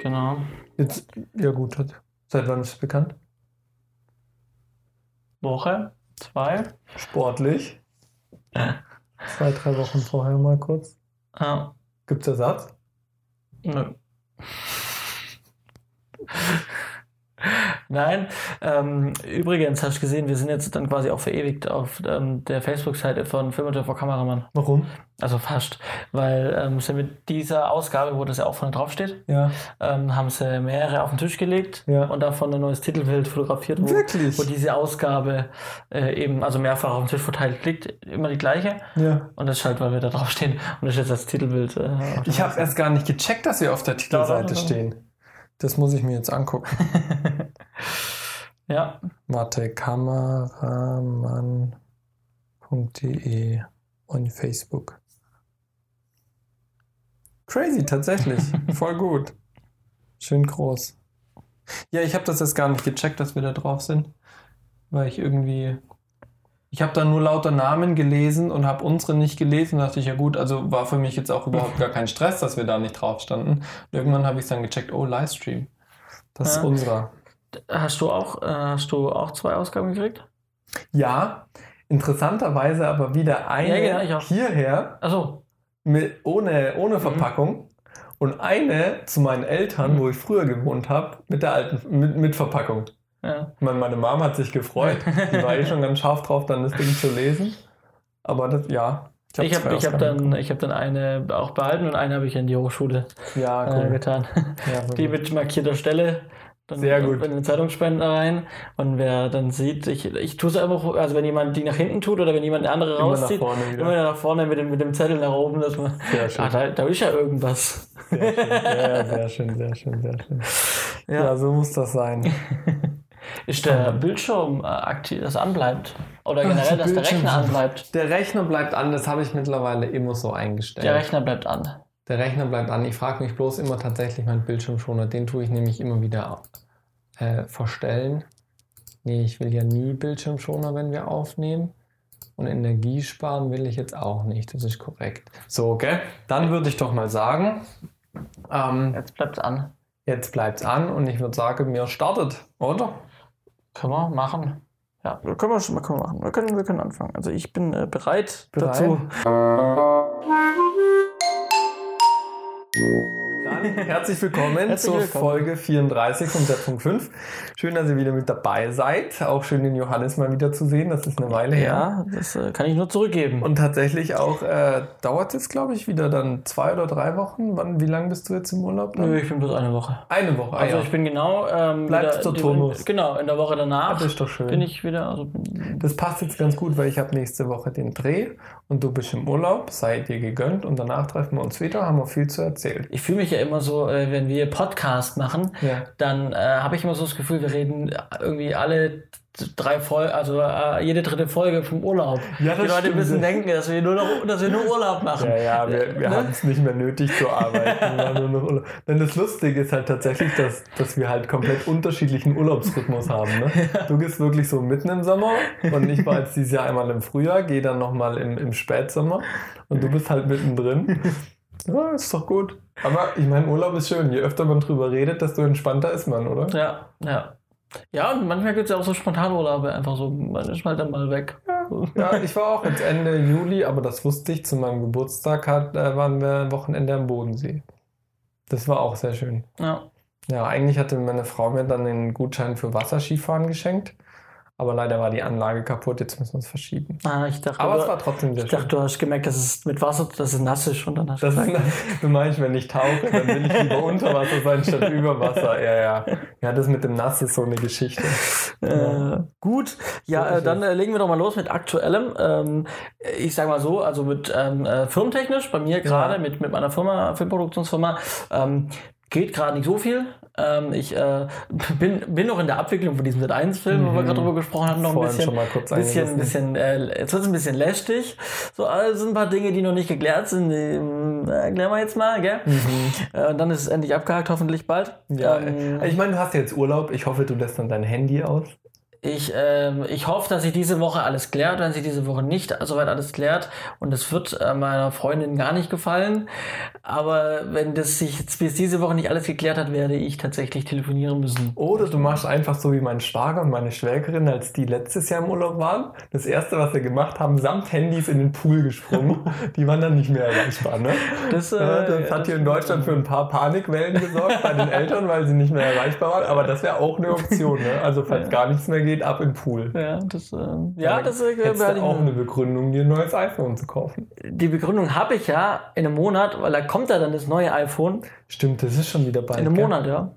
Genau. Jetzt, ja gut, seit wann ist es bekannt? Woche, zwei. Sportlich. Zwei, drei Wochen vorher mal kurz. Ja. Gibt's Ersatz? Nö. Nein, ähm, übrigens hast du gesehen, wir sind jetzt dann quasi auch verewigt auf ähm, der Facebook-Seite von Film und vor Kameramann. Warum? Also fast. Weil ähm, sie mit dieser Ausgabe, wo das ja auch vorne draufsteht, Ja. ähm, haben sie mehrere auf den Tisch gelegt Ja. und davon ein neues Titelbild fotografiert, wo, Wirklich? wo diese Ausgabe äh, eben, also mehrfach auf dem Tisch verteilt liegt, immer die gleiche. Ja. Und das ist halt, weil wir da draufstehen und das ist jetzt das Titelbild. Äh, Ich habe erst gar nicht gecheckt, dass wir auf der Titelseite Doch, doch, doch. stehen. Das muss ich mir jetzt angucken. Ja, Warte, kameramann.de und Facebook. Crazy, tatsächlich. Voll gut. Schön groß. Ja, ich habe das jetzt gar nicht gecheckt, dass wir da drauf sind. Weil ich irgendwie. Ich habe da nur lauter Namen gelesen und habe unsere nicht gelesen. Da dachte ich, ja gut, also war für mich jetzt auch überhaupt gar kein Stress, dass wir da nicht drauf standen. Und irgendwann habe ich dann gecheckt, oh, Livestream. Das Ja. ist unserer. Hast du auch, äh, hast du auch zwei Ausgaben gekriegt? Ja, interessanterweise aber wieder eine Ja, genau, ich auch. hierher Achso. mit, ohne, ohne Mhm. Verpackung und eine zu meinen Eltern, Mhm. wo ich früher gewohnt habe, mit der alten, mit, mit Verpackung. Ja. Meine, meine Mama hat sich gefreut. Die war eh schon ganz scharf drauf, dann das Ding zu lesen. Aber das, ja. Ich habe ich hab Ausgaben dann, ich hab dann eine auch behalten und eine habe ich in die Hochschule. Ja, äh, cool. getan. Ja, Die mit markierter Stelle. Dann Sehr gut. In den Zeitungsspender rein. Und wer dann sieht, ich, ich tue es einfach, also wenn jemand die nach hinten tut oder wenn jemand eine andere Immer nach rauszieht, vorne immer nach vorne mit dem, mit dem Zettel nach oben, dass man. Ah, da, da ist ja irgendwas. Sehr schön. Ja, sehr schön, sehr schön, sehr schön. Ja, Ja. so muss das sein. Ist der Bildschirm äh, aktiv, das anbleibt? Oder generell, dass der Rechner anbleibt? Der Rechner bleibt an, das habe ich mittlerweile immer so eingestellt. Der Rechner bleibt an. Der Rechner bleibt an. Ich frage mich bloß immer tatsächlich meinen Bildschirmschoner. Den tue ich nämlich immer wieder äh, verstellen. Nee, ich will ja nie Bildschirmschoner, wenn wir aufnehmen. Und Energie sparen will ich jetzt auch nicht. Das ist korrekt. So, gell? Dann würde ich doch mal sagen, ähm, Jetzt bleibt es an. jetzt bleibt's an und ich würde sagen, mir startet, oder? Können wir machen. Ja, können wir schon mal können wir machen. Wir können, wir können anfangen. Also ich bin äh, bereit, Bereit? dazu. Música Herzlich willkommen Herzlich zur willkommen. Folge 34 von Set.5. Schön, dass ihr wieder mit dabei seid. Auch schön, den Johannes mal wieder zu sehen. Das ist eine Weile her. Ja, das äh, kann ich nur zurückgeben. Und tatsächlich auch, äh, dauert es, glaube ich, wieder dann zwei oder drei Wochen. Wann, wie lange bist du jetzt im Urlaub? Nö, ich bin bloß eine Woche. Eine Woche. Ah, Also ja. ich bin genau. Ähm, Bleibst wieder- Turnus? Genau, in der Woche danach das ist doch schön. bin ich wieder. Also das passt jetzt ganz gut, weil ich habe nächste Woche den Dreh und du bist im Urlaub, sei dir gegönnt und danach treffen wir uns wieder, haben wir viel zu erzählen. ich fühle mich ja immer so, äh, wenn wir Podcast machen, Ja. dann äh, habe ich immer so das Gefühl, wir reden irgendwie alle drei Folgen, also äh, jede dritte Folge vom Urlaub. Ja, Die Leute stimmt. müssen denken, dass wir nur noch, dass wir nur Urlaub machen. Ja, ja, wir, wir Ne? haben es nicht mehr nötig zu arbeiten. wir nur noch Urlaub. Denn das Lustige ist halt tatsächlich, dass, dass wir halt komplett unterschiedlichen Urlaubsrhythmus haben. Ne? Du gehst wirklich so mitten im Sommer und ich war jetzt dieses Jahr einmal im Frühjahr, gehe dann nochmal im, im Spätsommer und du bist halt mittendrin. Ja, ist doch gut. Aber ich meine, Urlaub ist schön. Je öfter man drüber redet, desto entspannter ist man, oder? Ja, ja. Ja, und manchmal gibt es ja auch so Spontanurlaube, einfach so, man ist halt dann mal weg. Ja, ich war auch jetzt Ende Juli, aber das wusste ich, zu meinem Geburtstag hat, äh, waren wir ein Wochenende am Bodensee. Das war auch sehr schön. Ja. Ja, eigentlich hatte meine Frau mir dann den Gutschein für Wasserskifahren geschenkt. Aber leider war die Anlage kaputt, jetzt müssen wir es verschieben. Ah, ich dachte, Aber du, es war trotzdem sehr ich schön. dachte, du hast gemerkt, dass es mit Wasser, dass es nass ist und dann hast Das du ist, gesagt, du meinst, wenn ich tauche, dann will ich lieber unter Wasser sein statt über Wasser. Ja, ja. Ja, das mit dem Nass ist so eine Geschichte. Äh, gut, ja, äh, ist dann äh, legen wir doch mal los mit aktuellem. Ähm, ich sag mal so, also mit ähm, äh, firmentechnisch, bei mir gerade mit, mit meiner Firma, Filmproduktionsfirma, ähm, geht gerade nicht so viel. Ähm, ich äh, bin, bin noch in der Abwicklung von diesem Sat1-Film, wo wir Mhm. gerade drüber gesprochen haben, noch ein Vorhin bisschen. schon mal kurz bisschen, angerissen. bisschen, äh, jetzt wird es ein bisschen lästig. So, also sind ein paar Dinge, die noch nicht geklärt sind. Die, ähm, erklären wir jetzt mal, gell? Äh, und dann ist es endlich abgehakt, hoffentlich bald. Ja, Ähm, ich meine, du hast jetzt Urlaub. Ich hoffe, du lässt dann dein Handy aus. Ich, ähm, ich hoffe, dass sich diese Woche alles klärt, wenn sich diese Woche nicht soweit alles klärt. Und es wird äh, meiner Freundin gar nicht gefallen. Aber wenn das sich jetzt bis diese Woche nicht alles geklärt hat, werde ich tatsächlich telefonieren müssen. Oder du machst einfach so wie mein Schwager und meine Schwägerin, als die letztes Jahr im Urlaub waren. Das erste, was sie gemacht haben, samt Handys in den Pool gesprungen. die waren dann nicht mehr erreichbar. Ne? Das, äh, Ja, das hat hier in Deutschland für ein paar Panikwellen gesorgt bei den Eltern, weil sie nicht mehr erreichbar waren. Aber das wäre auch eine Option. Ne? Also falls gar nichts mehr geht, ab in den Pool. Ja, das, äh, ja, das äh, du ich auch eine Begründung, dir ein neues iPhone zu kaufen. Die Begründung habe ich ja in einem Monat, weil da kommt ja dann das neue iPhone. Stimmt, das ist schon wieder bald. In einem gell? Monat, ja.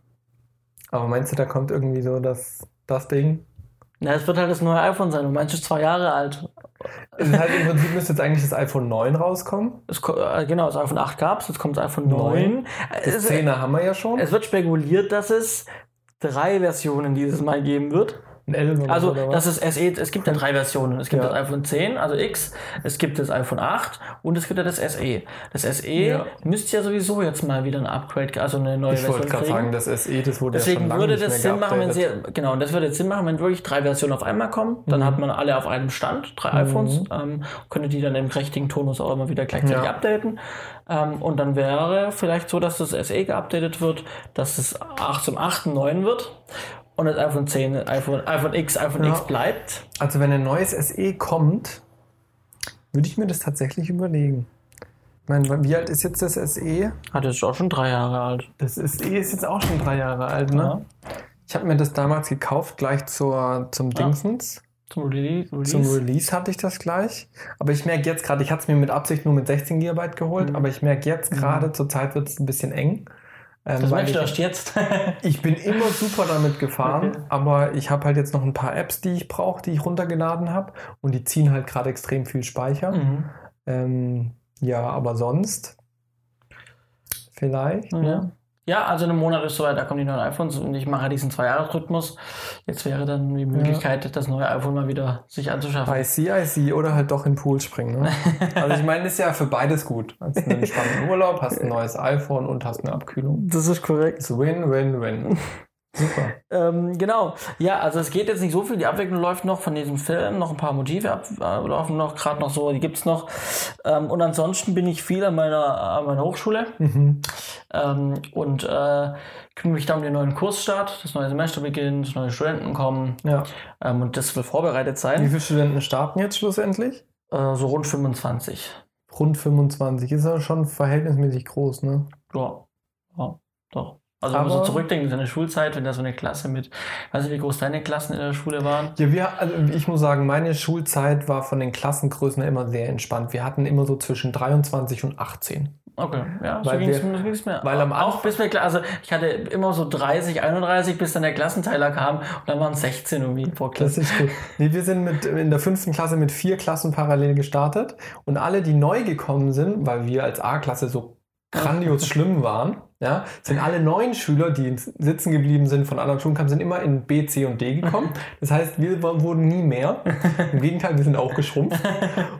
Aber meinst du, da kommt irgendwie so das, das Ding? Na, es wird halt das neue iPhone sein. Und manches zwei Jahre alt. Das heißt, im Prinzip müsste jetzt eigentlich das iPhone 9 rauskommen. Es, äh, genau, das iPhone 8 gab es, jetzt kommt das iPhone Neun. 9. Das Es, 10er haben wir ja schon. es wird spekuliert, dass es drei Versionen dieses Mal geben wird. Ein 11 Also, oder das ist SE, es gibt ja drei Versionen. Es gibt Ja. das iPhone 10, also X, es gibt das iPhone 8 und es gibt ja das SE. Das SE Ja. müsste ja sowieso jetzt mal wieder ein Upgrade, also eine neue Ich Version wollte gerade sagen, das SE, das wurde ja schon Deswegen lange würde nicht das mehr Sinn machen, wenn sie, genau, und das würde jetzt Sinn machen, wenn wirklich drei Versionen auf einmal kommen, dann Mhm. hat man alle auf einem Stand, drei iPhones, ähm, könnte die dann im prächtigen Tonus auch immer wieder gleichzeitig Ja. updaten. Ähm, und dann wäre vielleicht so, dass das SE geupdatet wird, dass es 8 zum 8. 9 wird und das iPhone 10, iPhone, iPhone X, iPhone Ja. X bleibt. Also wenn ein neues SE kommt, würde ich mir das tatsächlich überlegen. Ich meine, wie alt ist jetzt das SE? Hat jetzt auch schon drei Jahre alt. Das SE ist jetzt auch schon drei Jahre alt, ne? Ich habe mir das damals gekauft, gleich zur, zum Dingsens. Zum Release. Release. Zum Release hatte ich das gleich. Aber ich merke jetzt gerade, ich hatte es mir mit Absicht nur mit 16 GB geholt, Mhm. aber ich merke jetzt gerade, zur Zeit wird es ein bisschen eng. Ähm, das merkst du ich, erst jetzt. ich bin immer super damit gefahren, Okay. aber ich habe halt jetzt noch ein paar Apps, die ich brauche, die ich runtergeladen habe und die ziehen halt gerade extrem viel Speicher. mhm. Ähm, ja, aber sonst vielleicht. Ja. Ne? Ja, also in einem Monat ist soweit, da kommen die neuen iPhones und ich mache diesen Zwei-Jahres-Rhythmus. Jetzt wäre dann die Möglichkeit, das neue iPhone mal wieder sich anzuschaffen. I see, I see. Oder halt doch in den Pool springen. Ne? Also ich meine, ist ja für beides gut. Hast einen entspannten Urlaub, hast ein neues iPhone und hast eine Abkühlung. Das ist korrekt. Ist win, win, win. Super. Ähm, genau. Ja, also es geht jetzt nicht so viel. Die Abwicklung läuft noch von diesem Film. Noch ein paar Motive ab, äh, laufen noch gerade noch so. Die gibt's noch. Ähm, und ansonsten bin ich viel an meiner, an meiner Hochschule Mhm. ähm, und äh, kümmere mich da um den neuen Kursstart. Das neue Semester beginnt, neue Studenten kommen Ja. ähm, und das will vorbereitet Wie sein. viele Studenten starten jetzt schlussendlich? Äh, so rund 25. Rund 25. Ist ja schon verhältnismäßig groß, ne? Ja, ja doch. Also wenn man so zurückdenkt in seine Schulzeit, wenn da so eine Klasse mit, weiß nicht, wie groß deine Klassen in der Schule waren. Ja, wir, also ich muss sagen, meine Schulzeit war von den Klassengrößen immer sehr entspannt. Wir hatten immer so zwischen 23 und 18. Okay, ja, so Weil ging es mir, so weil am auch bis wir, also ich hatte immer so 30, 31, bis dann der Klassenteiler kam und dann waren es 16 irgendwie Das Klasse. ist gut. Nee, wir sind mit, in der fünften Klasse mit vier Klassen parallel gestartet und alle, die neu gekommen sind, weil wir als A-Klasse so grandios schlimm waren, ja, sind alle neuen Schüler, die sitzen geblieben sind von anderen Schulen sind immer in B, C und D gekommen. Das heißt, wir wurden nie mehr. Im Gegenteil, wir sind auch geschrumpft.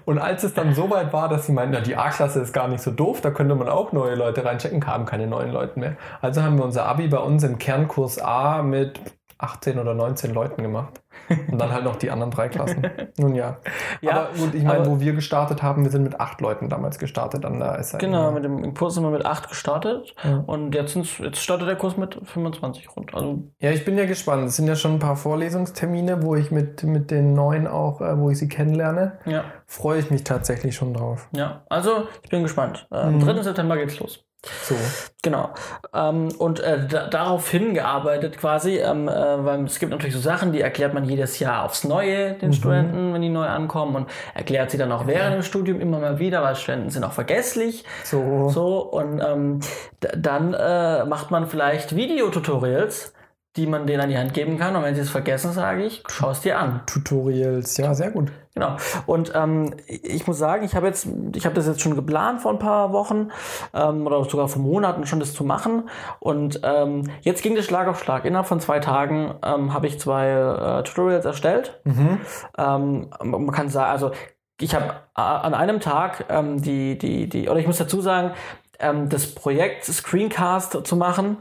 Und als es dann so weit war, dass sie meinten, na, die A-Klasse ist gar nicht so doof, da könnte man auch neue Leute reinchecken, kamen keine neuen Leute mehr. Also haben wir unser Abi bei uns im Kernkurs A mit 18 oder 19 Leuten gemacht. Und dann halt noch die anderen drei Klassen. Nun ja. Ja, aber gut, ich meine, wo wir gestartet haben, wir sind mit acht Leuten damals gestartet an der SAE. Genau, mit dem Kurs sind wir mit 8 gestartet Ja. und jetzt, jetzt startet der Kurs mit 25 rund. Also Ja, ich bin ja gespannt. Es sind ja schon ein paar Vorlesungstermine, wo ich mit, mit den Neuen auch, äh, wo ich sie kennenlerne. ja, Freue ich mich tatsächlich schon drauf. ja. Also ich bin gespannt. Äh, Am Mhm. 3. September geht's los. So. Genau. Ähm, und äh, da, darauf hingearbeitet quasi, ähm, äh, weil es gibt natürlich so Sachen, die erklärt man jedes Jahr aufs Neue den Mhm. Studenten, wenn die neu ankommen und erklärt sie dann auch während dem Studium immer mal wieder, weil Studenten sind auch vergesslich. So. So, und ähm, dann äh, macht man vielleicht Videotutorials, die man denen an die Hand geben kann. Und wenn sie es vergessen, sage ich, schau es dir an. Tutorials. Ja, sehr gut. Genau. Und ähm, ich muss sagen, ich habe jetzt, ich habe das jetzt schon geplant vor ein paar Wochen ähm, oder sogar vor Monaten schon das zu machen. Und ähm, jetzt ging das Schlag auf Schlag. Innerhalb von zwei Tagen ähm, habe ich zwei äh, Tutorials erstellt. Mhm. Ähm, man kann sagen, also ich habe äh, an einem Tag ähm, die, die, die, oder ich muss dazu sagen, ähm, das Projekt Screencast zu machen,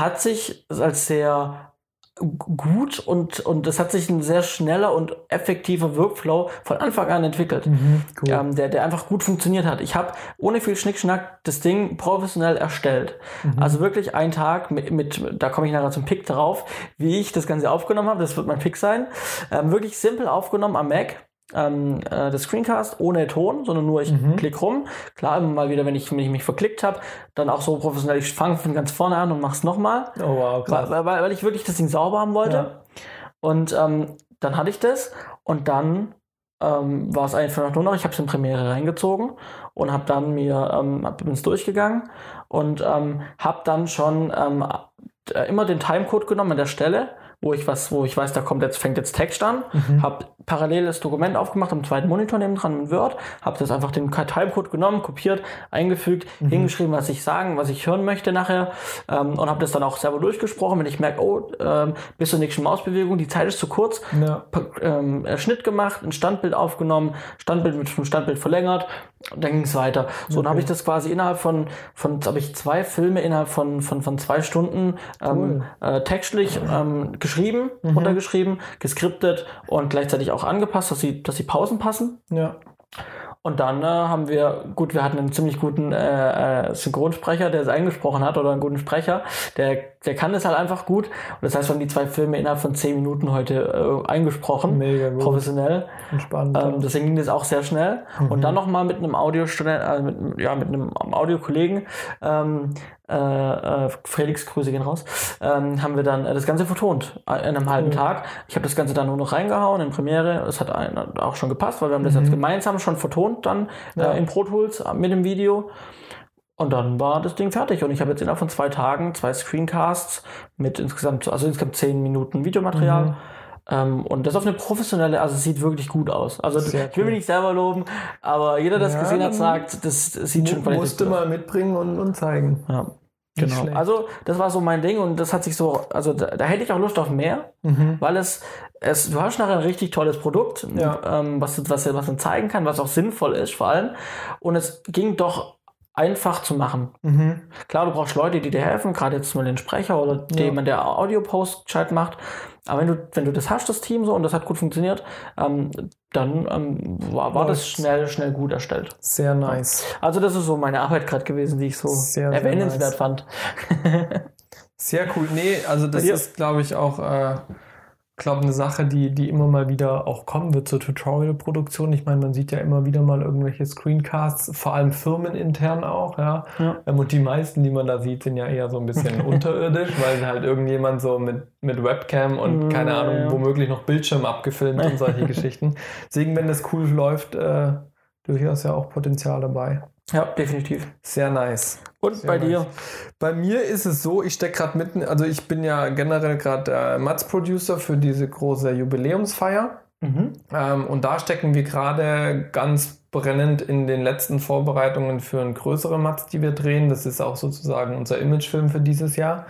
hat sich als sehr gut und, und es hat sich ein sehr schneller und effektiver Workflow von Anfang an entwickelt, Mhm, cool. ähm, der, der einfach gut funktioniert hat. Ich habe ohne viel Schnickschnack das Ding professionell erstellt. Mhm. Also wirklich einen Tag mit, mit da komme ich nachher zum Pick drauf, wie ich das Ganze aufgenommen habe. Das wird mein Pick sein. Ähm, wirklich simpel aufgenommen am Mac. Ähm, äh, das Screencast ohne Ton, sondern nur ich Mhm. klick rum. Klar, immer mal wieder, wenn ich, wenn ich mich verklickt habe, dann auch so professionell, ich fange von ganz vorne an und mach's nochmal. Oh wow, krass. Weil, weil, weil ich wirklich das Ding sauber haben wollte. Ja. Und ähm, dann hatte ich das und dann ähm, war es einfach nur noch, ich habe es in Premiere reingezogen und habe dann mir, ähm, hab- bin es durchgegangen und ähm, habe dann schon ähm, äh, immer den Timecode genommen an der Stelle, wo ich was, wo ich weiß, da kommt jetzt, fängt jetzt Text an, Mhm. habe parallel das Dokument aufgemacht am zweiten Monitor neben dran in Word, habe das einfach den Timecode genommen, kopiert, eingefügt, Mhm. hingeschrieben, was ich sagen, was ich hören möchte nachher ähm, und habe das dann auch selber durchgesprochen, wenn ich merke, oh, ähm, bis zur nächsten Mausbewegung, die Zeit ist zu kurz, Ja. Ähm, äh, Schnitt gemacht, ein Standbild aufgenommen, Standbild mit einem Standbild verlängert, und dann ging es weiter. So, dann habe ich das quasi innerhalb von, von habe ich zwei Filme innerhalb von, von, von zwei Stunden ähm, äh, textlich ähm, geschrieben, runtergeschrieben, geskriptet und gleichzeitig auch angepasst, dass sie, dass die Pausen passen. Ja. Und dann äh, haben wir, gut, wir hatten einen ziemlich guten äh, äh, Synchronsprecher, der es eingesprochen hat, oder einen guten Sprecher, der, der kann das halt einfach gut. Und das heißt, wir haben die zwei Filme innerhalb von zehn Minuten heute äh, eingesprochen, Mega gut. professionell. Entspannt. Ähm, deswegen ging das auch sehr schnell. Und dann nochmal mit einem Audiostudent, äh, mit, ja, mit einem Audiokollegen, ähm, äh, äh, Felix, Grüße gehen raus, ähm, haben wir dann äh, das Ganze vertont in einem halben Tag. Ich habe das Ganze dann nur noch reingehauen in Premiere. Es hat auch schon gepasst, weil wir haben das jetzt gemeinsam schon vertont dann Ja. äh, in Pro Tools äh, mit dem Video. Und dann war das Ding fertig. Und ich habe jetzt innerhalb von zwei Tagen zwei Screencasts mit insgesamt, also insgesamt zehn Minuten Videomaterial. Mhm. Ähm, und das auf eine professionelle, also es sieht wirklich gut aus. Also Sehr ich will cool. mich nicht selber loben, aber jeder, der es Ja, gesehen hat, sagt, das, das sieht schon qualitativ mal mitbringen und, und zeigen. Ja, Nicht genau. schlecht. Also das war so mein Ding und das hat sich so, also da, da hätte ich auch Lust auf mehr, Mhm. weil es, es, du hast nachher ein richtig tolles Produkt, Ja. ähm, was, was, was man zeigen kann, was auch sinnvoll ist vor allem. Und es ging doch einfach zu machen. Mhm. Klar, du brauchst Leute, die dir helfen, gerade jetzt mal den Sprecher oder Ja. jemand, der Audio-Post gescheit macht. Aber wenn du, wenn du das hast, das Team so, und das hat gut funktioniert, ähm, dann ähm, war, war das schnell, schnell gut erstellt. Sehr nice. Also das ist so meine Arbeit gerade gewesen, die ich so Sehr, sehr erwähnenswert nice. fand. Sehr cool. Nee, also das ist, glaube ich, auch äh, glaube eine Sache, die, die immer mal wieder auch kommen wird zur Tutorial-Produktion. Ich meine, man sieht ja immer wieder mal irgendwelche Screencasts, vor allem firmenintern auch, ja. Ja. Ähm, Und die meisten, die man da sieht, sind ja eher so ein bisschen unterirdisch, weil halt irgendjemand so mit, mit Webcam und Mm, keine Ahnung, ja. womöglich noch Bildschirm abgefilmt und solche Geschichten. Deswegen, wenn das cool läuft, äh, durchaus ja auch Potenzial dabei. Ja, definitiv. Sehr nice. Und Sehr bei nice. dir? Bei mir ist es so, ich stecke gerade mitten, also ich bin ja generell gerade äh, Mats-Producer für diese große Jubiläumsfeier. Mhm. Ähm, und da stecken wir gerade ganz brennend in den letzten Vorbereitungen für einen größeren Mats, die wir drehen. Das ist auch sozusagen unser Imagefilm für dieses Jahr.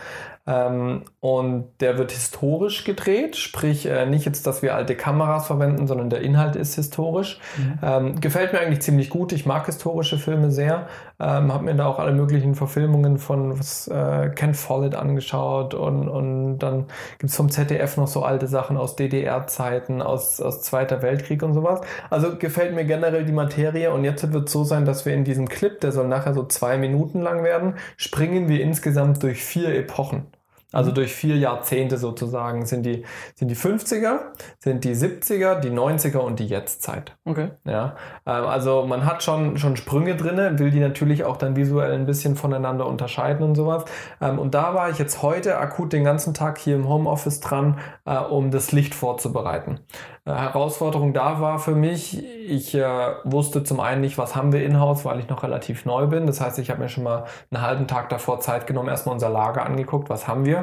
Ähm, und der wird historisch gedreht, sprich äh, nicht jetzt, dass wir alte Kameras verwenden, sondern der Inhalt ist historisch. Ähm, gefällt mir eigentlich ziemlich gut. Ich mag historische Filme sehr. Ähm, habe mir da auch alle möglichen Verfilmungen von was, äh, Ken Follett angeschaut und, und dann gibt's vom ZDF noch so alte Sachen aus DDR-Zeiten, aus, aus Zweiter Weltkrieg und sowas. Also gefällt mir generell die Materie und jetzt wird es so sein, dass wir in diesem Clip, der soll nachher so zwei Minuten lang werden, springen wir insgesamt durch vier Epochen. Also durch vier Jahrzehnte sozusagen sind die, sind die 50er, sind die 70er, die 90er und die Jetztzeit. Okay. Ja, ähm, also man hat schon, schon Sprünge drinne, will die natürlich auch dann visuell ein bisschen voneinander unterscheiden und sowas. Ähm, und da war ich jetzt heute akut den ganzen Tag hier im Homeoffice dran, äh, um das Licht vorzubereiten. Äh, Herausforderung da war für mich, ich äh, wusste zum einen nicht, was haben wir in-house, weil ich noch relativ neu bin. Das heißt, ich habe mir schon mal einen halben Tag davor Zeit genommen, erstmal unser Lager angeguckt, was haben wir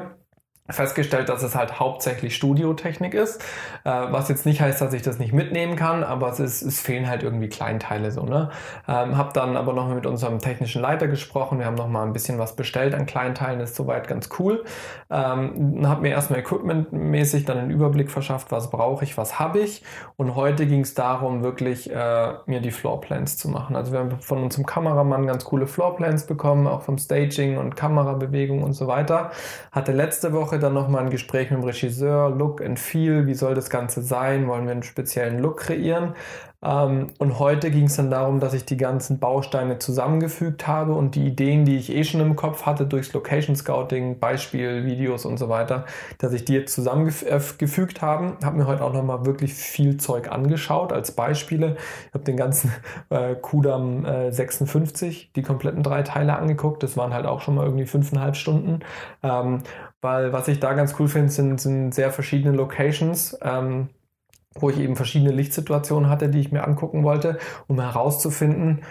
festgestellt, dass es halt hauptsächlich Studiotechnik ist, äh, was jetzt nicht heißt, dass ich das nicht mitnehmen kann, aber es, ist, es fehlen halt irgendwie Kleinteile so. Ne? Ähm, habe dann aber noch mit unserem technischen Leiter gesprochen, wir haben noch mal ein bisschen was bestellt an Kleinteilen, ist soweit ganz cool. Ähm, habe mir erstmal equipmentmäßig dann einen Überblick verschafft, was brauche ich, was habe ich und heute ging es darum, wirklich äh, mir die Floorplans zu machen. Also wir haben von unserem Kameramann ganz coole Floorplans bekommen, auch vom Staging und Kamerabewegung und so weiter. Hatte letzte Woche Woche dann nochmal ein Gespräch mit dem Regisseur, Look and Feel, wie soll das Ganze sein, wollen wir einen speziellen Look kreieren. Ähm, und heute ging es dann darum, dass ich die ganzen Bausteine zusammengefügt habe und die Ideen, die ich eh schon im Kopf hatte durchs Location Scouting, Beispiel, Videos und so weiter, dass ich die jetzt zusammengefügt habe. Habe mir heute auch nochmal wirklich viel Zeug angeschaut als Beispiele. Ich habe den ganzen äh, Kudam äh, 56, die kompletten drei Teile angeguckt. Das waren halt auch schon mal irgendwie fünfeinhalb Stunden. Ähm, weil was ich da ganz cool finde, sind, sind sehr verschiedene Locations. Ähm, wo ich eben verschiedene Lichtsituationen hatte, die ich mir angucken wollte, um herauszufinden,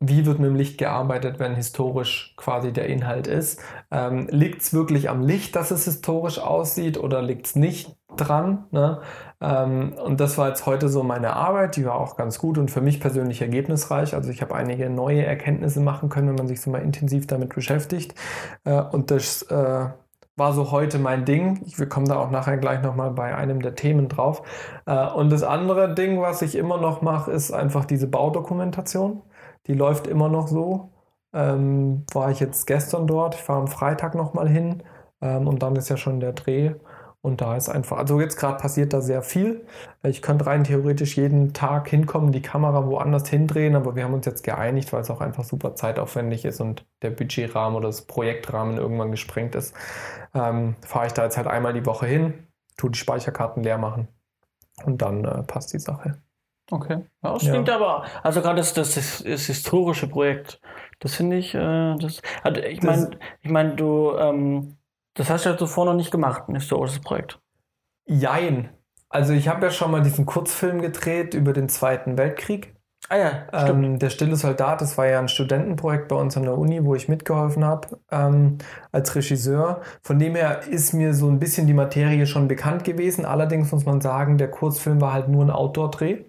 wie wird mit dem Licht gearbeitet, wenn historisch quasi der Inhalt ist. Ähm, liegt es wirklich am Licht, dass es historisch aussieht oder liegt es nicht dran? Ne? Ähm, und das war jetzt heute so meine Arbeit, die war auch ganz gut und für mich persönlich ergebnisreich. Also ich habe einige neue Erkenntnisse machen können, wenn man sich so mal intensiv damit beschäftigt. Äh, und das äh, war so heute mein Ding. Wir kommen da auch nachher gleich nochmal bei einem der Themen drauf. Äh, und das andere Ding, was ich immer noch mache, ist einfach diese Baudokumentation. Die läuft immer noch so. Ähm, war ich jetzt gestern dort, ich fahre am Freitag nochmal hin ähm, und dann ist ja schon der Dreh. Und da ist einfach, also jetzt gerade passiert da sehr viel. Ich könnte rein theoretisch jeden Tag hinkommen, die Kamera woanders hindrehen, aber wir haben uns jetzt geeinigt, weil es auch einfach super zeitaufwendig ist und der Budgetrahmen oder das Projektrahmen irgendwann gesprengt ist. Ähm, Fahre ich da jetzt halt einmal die Woche hin, tue die Speicherkarten leer machen und dann äh, passt die Sache. Okay. Ja, das ja. klingt aber, also gerade das, das, das, das, historische Projekt, das finde ich, äh, das, also ich meine, ich meine, du, ähm, das hast du ja zuvor noch nicht gemacht, ein historisches Projekt. Jein. Also ich habe ja schon mal diesen Kurzfilm gedreht über den Zweiten Weltkrieg. Ah ja, stimmt. Ähm, der Stille Soldat, das war ja ein Studentenprojekt bei uns an der Uni, wo ich mitgeholfen habe ähm, als Regisseur. Von dem her ist mir so ein bisschen die Materie schon bekannt gewesen. Allerdings muss man sagen, der Kurzfilm war halt nur ein Outdoor-Dreh.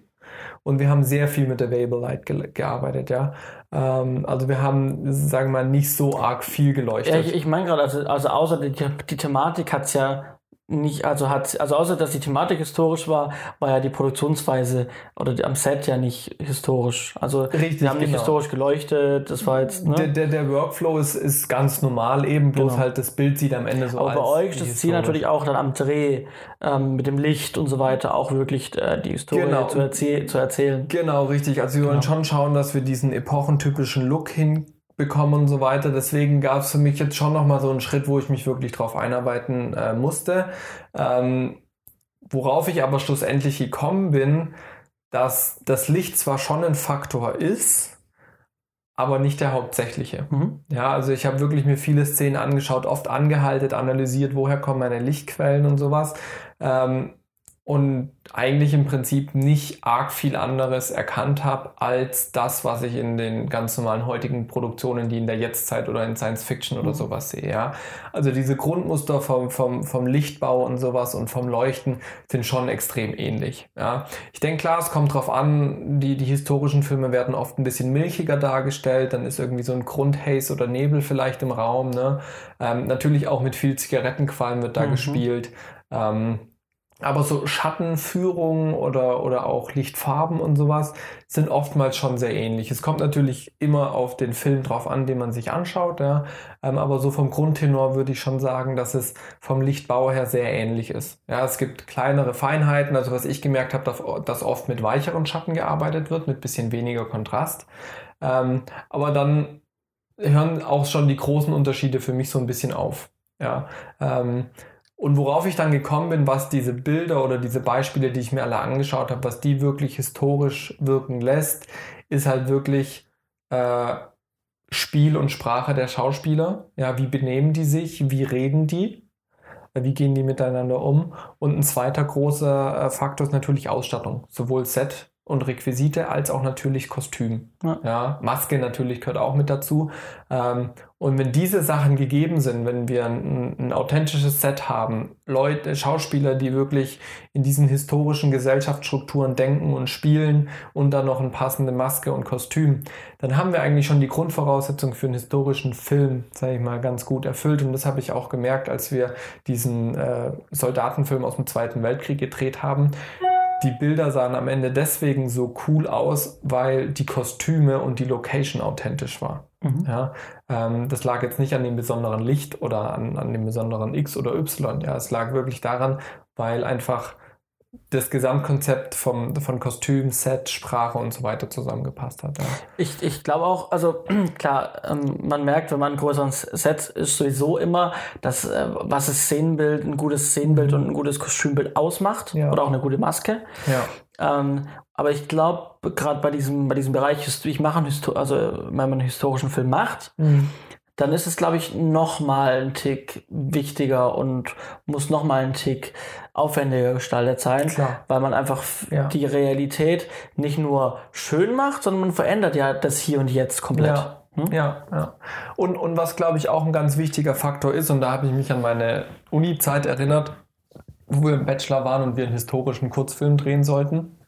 Und wir haben sehr viel mit Available Light ge gearbeitet, ja. Ähm, also wir haben, sagen wir mal, nicht so arg viel geleuchtet. Ja, ich, ich meine gerade, also, also außer die, die Thematik hat es ja nicht, also hat, also außer dass die Thematik historisch war, war ja die Produktionsweise oder die, am Set ja nicht historisch. Also Richtig, sie haben nicht genau. historisch geleuchtet, das war jetzt. Ne? Der, der, der Workflow ist, ist ganz normal, eben bloß genau. halt das Bild sieht am Ende so aus. Aber bei euch das Ziel natürlich auch dann am Dreh ähm, mit dem Licht und so weiter auch wirklich äh, die Historie genau. zu, erzäh zu erzählen. Genau, richtig. Also wir wollen genau. schon schauen, dass wir diesen epochentypischen Look hin bekommen und so weiter. Deswegen gab es für mich jetzt schon nochmal so einen Schritt, wo ich mich wirklich drauf einarbeiten äh, musste. Ähm, worauf ich aber schlussendlich gekommen bin, dass das Licht zwar schon ein Faktor ist, aber nicht der hauptsächliche. Mhm. Ja, also ich habe wirklich mir viele Szenen angeschaut, oft angehalten, analysiert, woher kommen meine Lichtquellen und sowas. Ähm, und eigentlich im Prinzip nicht arg viel anderes erkannt habe als das, was ich in den ganz normalen heutigen Produktionen, die in der Jetztzeit oder in Science Fiction oder mhm. sowas sehe. Ja? Also diese Grundmuster vom, vom, vom Lichtbau und sowas und vom Leuchten sind schon extrem ähnlich. Ja? Ich denke, klar, es kommt drauf an, die, die historischen Filme werden oft ein bisschen milchiger dargestellt, dann ist irgendwie so ein Grundhaze oder Nebel vielleicht im Raum. Ne? Ähm, natürlich auch mit viel Zigarettenqualm wird da mhm. gespielt. Ähm, aber so Schattenführungen oder, oder auch Lichtfarben und sowas sind oftmals schon sehr ähnlich. Es kommt natürlich immer auf den Film drauf an, den man sich anschaut, ja. Ähm, aber so vom Grundtenor würde ich schon sagen, dass es vom Lichtbau her sehr ähnlich ist. Ja, es gibt kleinere Feinheiten, also was ich gemerkt habe, dass oft mit weicheren Schatten gearbeitet wird, mit bisschen weniger Kontrast. Ähm, aber dann hören auch schon die großen Unterschiede für mich so ein bisschen auf. Ja, ähm, und worauf ich dann gekommen bin, was diese Bilder oder diese Beispiele, die ich mir alle angeschaut habe, was die wirklich historisch wirken lässt, ist halt wirklich äh, Spiel und Sprache der Schauspieler. Ja, wie benehmen die sich? Wie reden die? Äh, wie gehen die miteinander um? Und ein zweiter großer äh, Faktor ist natürlich Ausstattung. Sowohl Set und Requisite als auch natürlich Kostüm. Ja. ja. Maske natürlich gehört auch mit dazu. Ähm, und wenn diese Sachen gegeben sind, wenn wir ein, ein, authentisches Set haben, Leute, Schauspieler, die wirklich in diesen historischen Gesellschaftsstrukturen denken und spielen und dann noch eine passende Maske und Kostüm, dann haben wir eigentlich schon die Grundvoraussetzung für einen historischen Film, sage ich mal, ganz gut erfüllt. Und das habe ich auch gemerkt, als wir diesen äh, Soldatenfilm aus dem Zweiten Weltkrieg gedreht haben die Bilder sahen am Ende deswegen so cool aus, weil die Kostüme und die Location authentisch war. Mhm. Ja, ähm, das lag jetzt nicht an dem besonderen Licht oder an, an dem besonderen X oder Y. Ja, es lag wirklich daran, weil einfach das Gesamtkonzept vom, von Kostüm, Set, Sprache und so weiter zusammengepasst hat. Ja. Ich, ich glaube auch, also klar, ähm, man merkt, wenn man ein größeres Set ist, sowieso immer, dass äh, was das Szenenbild, ein gutes Szenenbild und ein gutes Kostümbild ausmacht ja. oder auch eine gute Maske. Ja. Ähm, aber ich glaube, gerade bei diesem, bei diesem Bereich, ich mache einen, also wenn man einen historischen Film macht, mhm dann ist es, glaube ich, noch mal ein Tick wichtiger und muss noch mal ein Tick aufwendiger gestaltet sein, Klar. weil man einfach ja. die Realität nicht nur schön macht, sondern man verändert ja das Hier und Jetzt komplett. Ja. Hm? Ja, ja. Und, und was, glaube ich, auch ein ganz wichtiger Faktor ist, und da habe ich mich an meine Uni-Zeit erinnert, wo wir im Bachelor waren und wir einen historischen Kurzfilm drehen sollten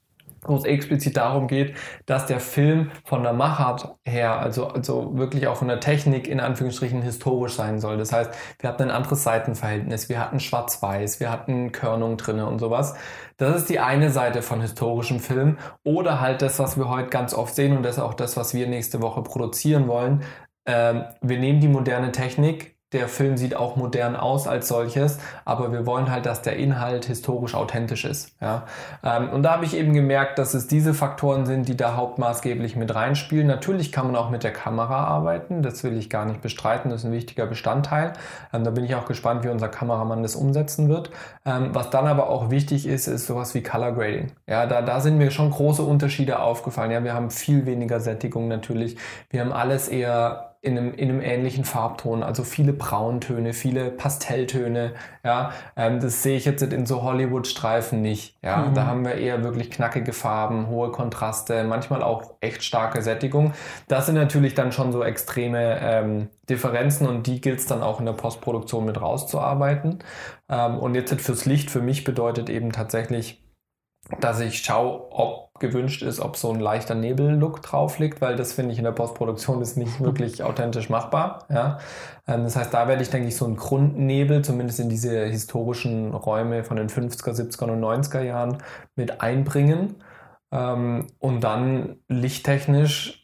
wo es explizit darum geht, dass der Film von der Machart her, also, also wirklich auch von der Technik in Anführungsstrichen historisch sein soll. Das heißt, wir hatten ein anderes Seitenverhältnis, wir hatten Schwarz-Weiß, wir hatten Körnung drinne und sowas. Das ist die eine Seite von historischem Film oder halt das, was wir heute ganz oft sehen und das ist auch das, was wir nächste Woche produzieren wollen. Ähm, wir nehmen die moderne Technik, der Film sieht auch modern aus als solches, aber wir wollen halt, dass der Inhalt historisch authentisch ist. Ja? Ähm, und da habe ich eben gemerkt, dass es diese Faktoren sind, die da hauptmaßgeblich mit reinspielen. Natürlich kann man auch mit der Kamera arbeiten, das will ich gar nicht bestreiten, das ist ein wichtiger Bestandteil. Ähm, da bin ich auch gespannt, wie unser Kameramann das umsetzen wird. Ähm, was dann aber auch wichtig ist, ist sowas wie Color Grading. Ja, da, da sind mir schon große Unterschiede aufgefallen. Ja, wir haben viel weniger Sättigung natürlich. Wir haben alles eher in einem, in einem ähnlichen Farbton, also viele Brauntöne, viele Pastelltöne. Ja, ähm, das sehe ich jetzt in so Hollywood-Streifen nicht. Ja, mhm. da haben wir eher wirklich knackige Farben, hohe Kontraste, manchmal auch echt starke Sättigung. Das sind natürlich dann schon so extreme ähm, Differenzen und die gilt es dann auch in der Postproduktion mit rauszuarbeiten. Ähm, und jetzt fürs Licht für mich bedeutet eben tatsächlich, dass ich schaue, ob gewünscht ist, ob so ein leichter Nebellook drauf liegt, weil das finde ich in der Postproduktion ist nicht wirklich authentisch machbar. Ja. Ähm, das heißt, da werde ich, denke ich, so einen Grundnebel, zumindest in diese historischen Räume von den 50er, 70er und 90er Jahren mit einbringen. Ähm, und dann lichttechnisch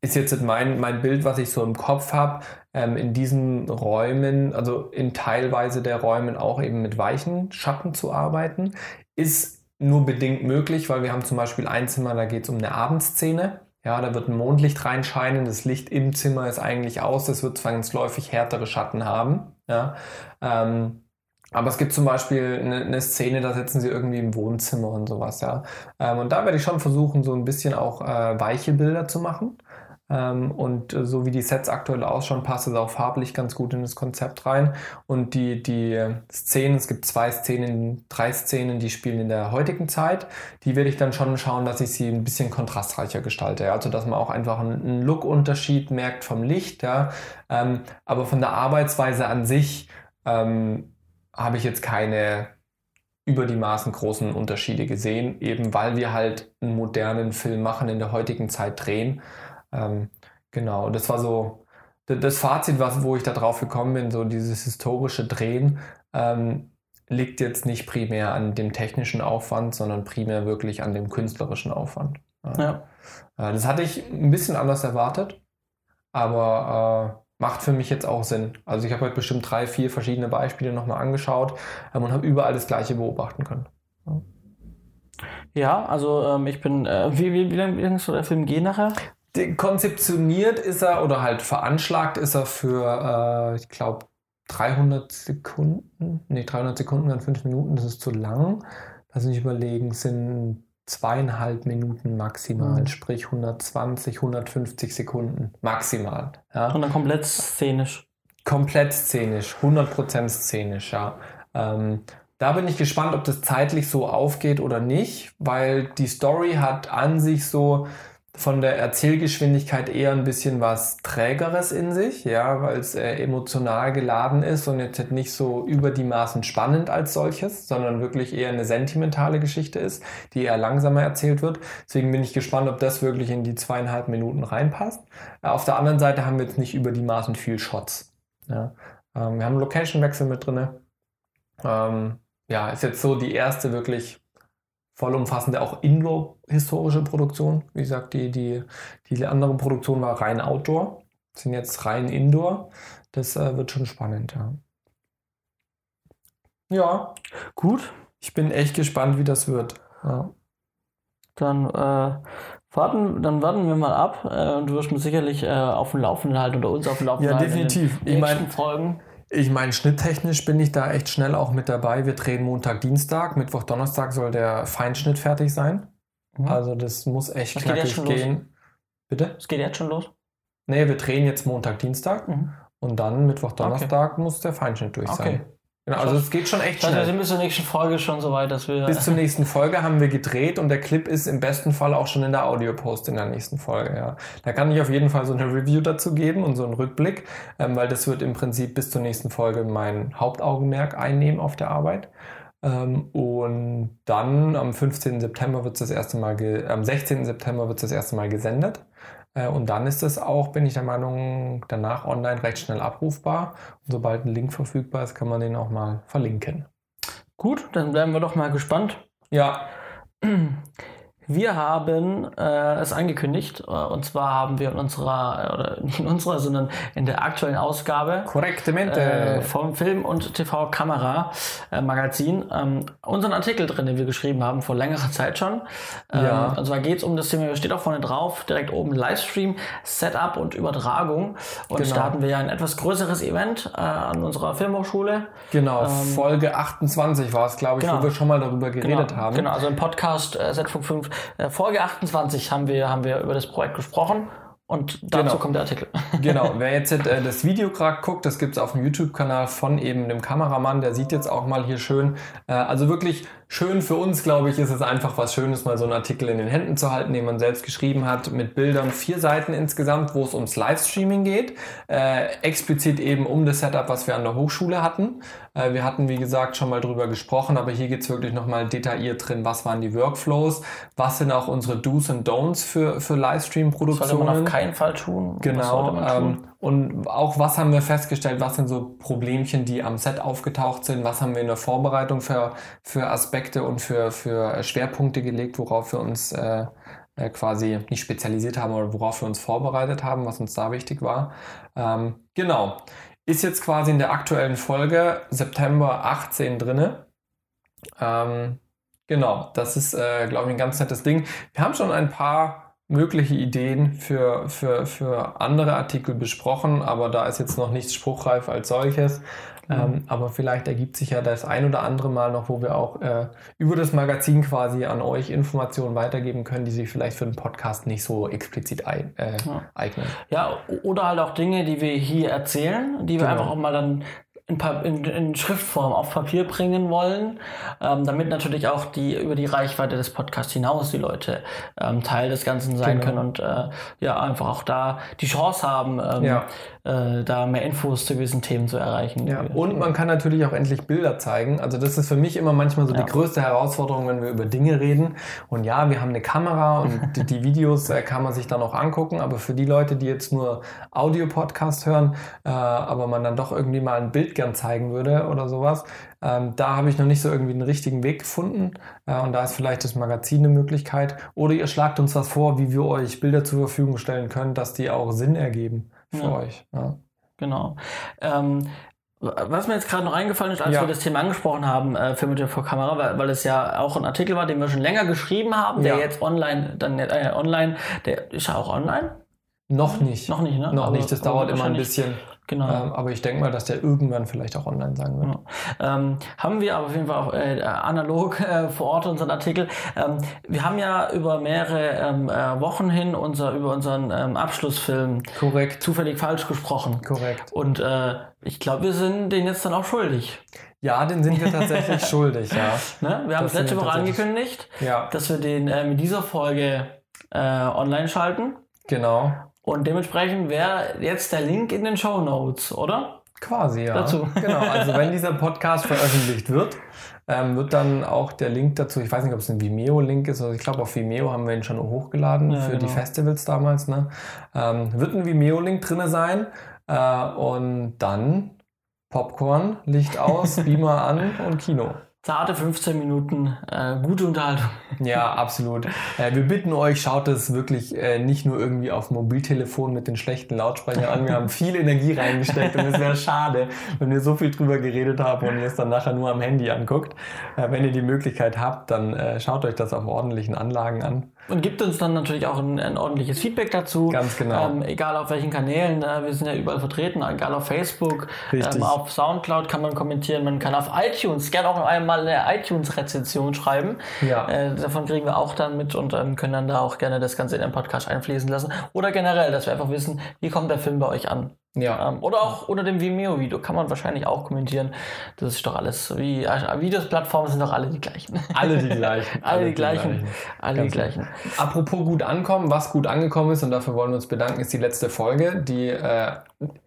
ist jetzt mein, mein Bild, was ich so im Kopf habe, ähm, in diesen Räumen, also in teilweise der Räumen auch eben mit weichen Schatten zu arbeiten, ist nur bedingt möglich, weil wir haben zum Beispiel ein Zimmer, da geht es um eine Abendszene. Ja, da wird ein Mondlicht reinscheinen, das Licht im Zimmer ist eigentlich aus, das wird zwangsläufig härtere Schatten haben. Ja, ähm, aber es gibt zum Beispiel eine, eine, Szene, da sitzen sie irgendwie im Wohnzimmer und sowas, ja. Ähm, und da werde ich schon versuchen, so ein bisschen auch äh, weiche Bilder zu machen. Ähm, und äh, so wie die Sets aktuell ausschauen, passt es auch farblich ganz gut in das Konzept rein. Und die, die Szenen, es gibt zwei Szenen, drei Szenen, die spielen in der heutigen Zeit. Die werde ich dann schon schauen, dass ich sie ein bisschen kontrastreicher gestalte. Also, dass man auch einfach einen Look-Unterschied merkt vom Licht. Ja. Ähm, aber von der Arbeitsweise an sich ähm, habe ich jetzt keine über die Maßen großen Unterschiede gesehen, eben weil wir halt einen modernen Film machen, in der heutigen Zeit drehen. Ähm, genau, das war so das Fazit, was, wo ich da drauf gekommen bin, so dieses historische Drehen, ähm, liegt jetzt nicht primär an dem technischen Aufwand, sondern primär wirklich an dem künstlerischen Aufwand. Ja. Äh, das hatte ich ein bisschen anders erwartet, aber äh, macht für mich jetzt auch Sinn. Also ich habe heute bestimmt drei, vier verschiedene Beispiele nochmal angeschaut ähm, und habe überall das Gleiche beobachten können. Ja. Ja, also ähm, ich bin, äh, wie, wie, wie lange soll der Film gehen nachher? Konzeptioniert ist er oder halt veranschlagt ist er für, äh, ich glaube, 300 Sekunden. Nee, 300 Sekunden dann 5 Minuten, das ist zu lang. Lass mich überlegen, sind zweieinhalb Minuten maximal, mhm. sprich 120, 150 Sekunden maximal. Ja. Und dann komplett szenisch. Komplett szenisch, 100% szenisch, ja. Ähm, da bin ich gespannt, ob das zeitlich so aufgeht oder nicht, weil die Story hat an sich so von der Erzählgeschwindigkeit eher ein bisschen was Trägeres in sich, ja, weil es äh, emotional geladen ist und jetzt nicht so über die Maßen spannend als solches, sondern wirklich eher eine sentimentale Geschichte ist, die eher langsamer erzählt wird. Deswegen bin ich gespannt, ob das wirklich in die zweieinhalb Minuten reinpasst. Äh, auf der anderen Seite haben wir jetzt nicht über die Maßen viel Shots. Ja. Ähm, wir haben Location-Wechsel mit drin. Ähm, ja, ist jetzt so die erste wirklich vollumfassende auch Indoor-historische Produktion. Wie gesagt, die, die, die andere Produktion war rein Outdoor, sind jetzt rein Indoor. Das äh, wird schon spannend, ja. Ja, Gut, ich bin echt gespannt, wie das wird. Ja. dann äh, warten, dann warten wir mal ab äh, und du wirst mich sicherlich äh, auf dem Laufenden halten oder uns auf dem Laufenden Ja, halten. definitiv. In Ich den mein- nächsten Folgen. Ich meine, schnitttechnisch bin ich da echt schnell auch mit dabei. Wir drehen Montag, Dienstag, Mittwoch, Donnerstag soll der Feinschnitt fertig sein. Mhm. Also das muss echt Das geht knackig los? gehen. Bitte? Es geht jetzt schon los. Nee, wir drehen jetzt Montag, Dienstag Mhm. und dann Mittwoch, Donnerstag muss der Feinschnitt durch Okay. sein. Genau, also es geht schon echt Das heißt, wir schnell. sind bis zur nächsten Folge schon so weit, dass wir. Bis zur nächsten Folge haben wir gedreht und der Clip ist im besten Fall auch schon in der Audio-Post in der nächsten Folge. Ja. Da kann ich auf jeden Fall so eine Review dazu geben und so einen Rückblick, ähm, weil das wird im Prinzip bis zur nächsten Folge mein Hauptaugenmerk einnehmen auf der Arbeit. Ähm, und dann am 15. September wird es das erste Mal, am 16. September wird es das erste Mal gesendet. Äh, Und dann ist es auch, bin ich der Meinung, danach online recht schnell abrufbar. Und sobald ein Link verfügbar ist, kann man den auch mal verlinken. Gut, dann bleiben wir doch mal gespannt. Ja, Wir haben äh, es angekündigt, äh, und zwar haben wir in unserer, äh, oder nicht in unserer, sondern in der aktuellen Ausgabe korrektamente. äh, vom Film- und TV-Kamera-Magazin ähm, unseren Artikel drin, den wir geschrieben haben vor längerer Zeit schon. Ähm, Ja. Und zwar geht es um das Thema, steht auch vorne drauf, direkt oben Livestream, Setup und Übertragung. Und Genau. da hatten wir ja ein etwas größeres Event äh, an unserer Filmhochschule. Genau, Folge 28 war es, glaube ich, Ähm, genau. wo wir schon mal darüber geredet genau, haben. Genau, also im Podcast äh, Z-Funk 5, äh, Folge 28 haben wir, haben wir über das Projekt gesprochen und dazu Genau. kommt der Artikel. Genau, wer jetzt äh, das Video gerade guckt, das gibt es auf dem YouTube-Kanal von eben dem Kameramann, der sieht jetzt auch mal hier schön. Äh, also wirklich schön für uns, glaube ich, ist es einfach was Schönes, mal so einen Artikel in den Händen zu halten, den man selbst geschrieben hat, mit Bildern, vier Seiten insgesamt, wo es ums Livestreaming geht. Äh, explizit eben um das Setup, was wir an der Hochschule hatten. Äh, wir hatten, wie gesagt, schon mal drüber gesprochen, aber hier geht es wirklich nochmal detailliert drin, was waren die Workflows, was sind auch unsere Do's und Don'ts für, für Sollte man auf Livestream-Produktionen. keinen Fall tun. Genau. Ähm, und auch was haben wir festgestellt, was sind so Problemchen, die am Set aufgetaucht sind, was haben wir in der Vorbereitung für, für Aspekte und für, für Schwerpunkte gelegt, worauf wir uns äh, äh, quasi nicht spezialisiert haben oder worauf wir uns vorbereitet haben, was uns da wichtig war. Ähm, genau. Ist jetzt quasi in der aktuellen Folge September 18 drinne. Ähm, genau, das ist, äh, glaube ich, ein ganz nettes Ding. Wir haben schon ein paar mögliche Ideen für, für, für andere Artikel besprochen, aber da ist jetzt noch nichts spruchreif als solches. Ähm, aber vielleicht ergibt sich ja das ein oder andere Mal noch, wo wir auch äh, über das Magazin quasi an euch Informationen weitergeben können, die sich vielleicht für den Podcast nicht so explizit ein, äh, Ja. eignen. Ja, oder halt auch Dinge, die wir hier erzählen, die wir Genau. einfach auch mal dann in, in Schriftform auf Papier bringen wollen, ähm, damit natürlich auch die über die Reichweite des Podcasts hinaus die Leute ähm, Teil des Ganzen sein Genau. können und äh, ja einfach auch da die Chance haben, ähm, Ja. Äh, da mehr Infos zu gewissen Themen zu erreichen. Ja, und man kann natürlich auch endlich Bilder zeigen. Also das ist für mich immer manchmal so Ja. die größte Herausforderung, wenn wir über Dinge reden. Und ja, wir haben eine Kamera und die, die Videos äh, kann man sich dann auch angucken. Aber für die Leute, die jetzt nur Audio-Podcast hören, äh, aber man dann doch irgendwie mal ein Bild gern zeigen würde oder sowas, ähm, da habe ich noch nicht so irgendwie einen richtigen Weg gefunden. Äh, und da ist vielleicht das Magazin eine Möglichkeit. Oder ihr schlagt uns was vor, wie wir euch Bilder zur Verfügung stellen können, dass die auch Sinn ergeben für Ja. euch. Ja. Genau. Ähm, was mir jetzt gerade noch eingefallen ist, als Ja. wir das Thema angesprochen haben, äh, Film mit der Kamera, weil, weil es ja auch ein Artikel war, den wir schon länger geschrieben haben, der Ja. jetzt online, dann äh, online, der ist ja auch online? Noch nicht. Noch nicht, ne? Noch Aber- nicht, das dauert immer ein bisschen. Genau. Ähm, aber ich denke mal, dass der irgendwann vielleicht auch online sein wird. Ja. Ähm, haben wir aber auf jeden Fall auch äh, analog äh, vor Ort unseren Artikel. Ähm, wir haben ja über mehrere ähm, äh, Wochen hin unser, über unseren ähm, Abschlussfilm Korrekt, zufällig falsch gesprochen. korrekt. Und äh, ich glaube, wir sind den jetzt dann auch schuldig. Ja, den sind wir tatsächlich schuldig, ja. Ne? Wir haben es letzte Woche angekündigt, Ja, dass wir den äh, mit dieser Folge äh, online schalten. genau. Und dementsprechend wäre jetzt der Link in den Show Notes, oder? Quasi, ja. Dazu. Genau, also wenn dieser Podcast veröffentlicht wird, ähm, wird dann auch der Link dazu, ich weiß nicht, ob es ein Vimeo-Link ist, also ich glaube auf Vimeo haben wir ihn schon hochgeladen Ja, für die genau. Festivals damals. Ne? Ähm, wird ein Vimeo-Link drin sein äh, und dann Popcorn, Licht aus, Beamer an und Kino. Zarte 15 Minuten äh, gute Unterhaltung. Ja, absolut. Äh, wir bitten euch, schaut es wirklich äh, nicht nur irgendwie auf Mobiltelefon mit den schlechten Lautsprechern an. Wir haben viel Energie reingesteckt und es wäre schade, wenn wir so viel drüber geredet haben und ihr es dann nachher nur am Handy anguckt. Äh, wenn ihr die Möglichkeit habt, dann äh, schaut euch das auf ordentlichen Anlagen an. Und gibt uns dann natürlich auch ein, ein ordentliches Feedback dazu. Ganz genau. Ähm, egal auf welchen Kanälen, äh, wir sind ja überall vertreten, egal auf Facebook, Richtig. ähm, auf Soundcloud kann man kommentieren, man kann auf iTunes gerne auch einmal eine iTunes-Rezension schreiben. Ja. Äh, davon kriegen wir auch dann mit und ähm, können dann da auch gerne das Ganze in den Podcast einfließen lassen. Oder generell, dass wir einfach wissen, wie kommt der Film bei euch an. Ja. Ähm, oder auch unter dem Vimeo-Video kann man wahrscheinlich auch kommentieren. Das ist doch alles, wie äh, Videos-Plattformen sind doch alle die gleichen. Alle die gleichen. alle die gleichen. Alle die Ganz gleichen. Apropos gut ankommen, was gut angekommen ist, und dafür wollen wir uns bedanken, ist die letzte Folge, die äh,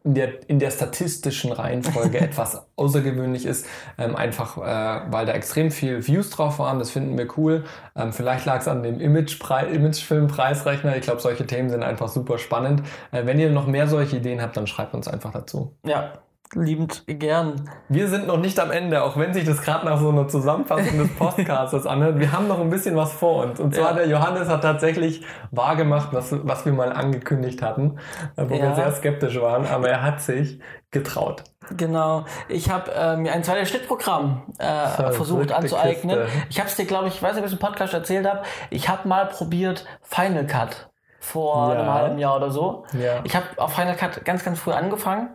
in, der, in der statistischen Reihenfolge etwas außergewöhnlich ist. Ähm, einfach, äh, weil da extrem viel Views drauf waren. Das finden wir cool. Ähm, vielleicht lag es an dem Imagefilm-Preisrechner. Ich glaube, solche Themen sind einfach super spannend. Äh, wenn ihr noch mehr solche Ideen habt, dann schreibt uns einfach dazu. Ja, liebend gern. Wir sind noch nicht am Ende, auch wenn sich das gerade nach so einer Zusammenfassung des Podcasts anhört. Wir haben noch ein bisschen was vor uns. Und zwar Ja. der Johannes hat tatsächlich wahrgemacht, was, was wir mal angekündigt hatten, äh, wo wir Ja. sehr skeptisch waren, aber er hat sich getraut. Genau. Ich habe äh, mir ein zweites Schnittprogramm äh, versucht anzueignen. Kiste. Ich habe es dir, glaube ich, ich weiß nicht, ob ich es im Podcast erzählt habe. Ich habe mal probiert Final Cut vor Ja. einem halben Jahr oder so. Ja. Ich habe auf Final Cut ganz, ganz früh angefangen.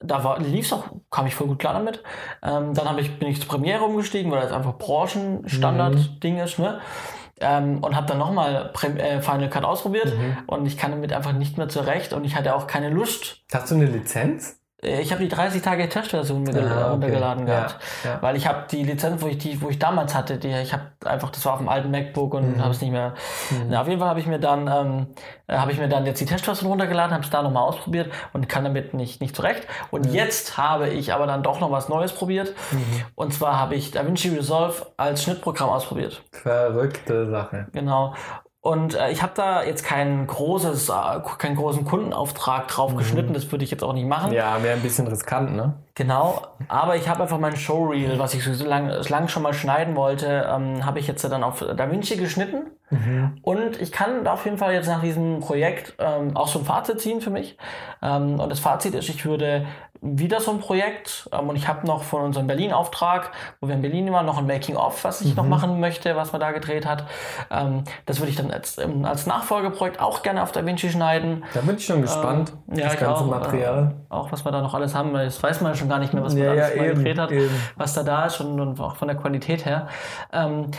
Da lief es auch, kam ich voll gut klar damit. Ähm, dann ich, bin ich zur Premiere umgestiegen, weil das einfach Mhm. Branchenstandard-Ding ist. Ne? Ähm, und habe dann nochmal äh, Final Cut ausprobiert Mhm. und ich kam damit einfach nicht mehr zurecht und ich hatte auch keine Lust. Hast du eine Lizenz? Äh, Ich habe die 30 Tage Testversion mir Ah, okay. runtergeladen Ja, gehabt. ja. Weil ich habe die Lizenz, wo ich die, wo ich damals hatte, die ich habe einfach, das war auf dem alten MacBook und Mhm. habe es nicht mehr. Na, auf jeden Fall habe ich mir dann, ähm, äh, habe ich mir dann jetzt die Testversion runtergeladen, habe es da nochmal ausprobiert und kann damit nicht nicht zurecht. Und jetzt habe ich aber dann doch noch was Neues probiert. Mhm. Und zwar habe ich DaVinci Resolve als Schnittprogramm ausprobiert. Verrückte Sache. Genau. Und äh, ich habe da jetzt kein großes, äh, keinen großen Kundenauftrag drauf geschnitten. Das würde ich jetzt auch nicht machen. Mhm. Ja, wäre ein bisschen riskant, ne? Genau, aber ich habe einfach mein Showreel, was ich so lange lang schon mal schneiden wollte, ähm, habe ich jetzt dann auf DaVinci geschnitten. Und ich kann da auf jeden Fall jetzt nach diesem Projekt ähm, auch so ein Fazit ziehen für mich. Ähm, und das Fazit ist, ich würde wieder so ein Projekt ähm, und ich habe noch von unserem Berlin-Auftrag, wo wir in Berlin waren, noch ein Making-of, was ich noch machen möchte, was man da gedreht hat. Ähm, das würde ich dann als, ähm, als Nachfolgeprojekt auch gerne auf DaVinci schneiden. Da bin ich schon gespannt. Ähm, ja, das ganze auch, Material. Äh, auch was wir da noch alles haben, weil das weiß man ja schon gar nicht mehr, was man Ja, alles ja, eben, gedreht hat, eben. was da da ist und, und auch von der Qualität her. Ähm,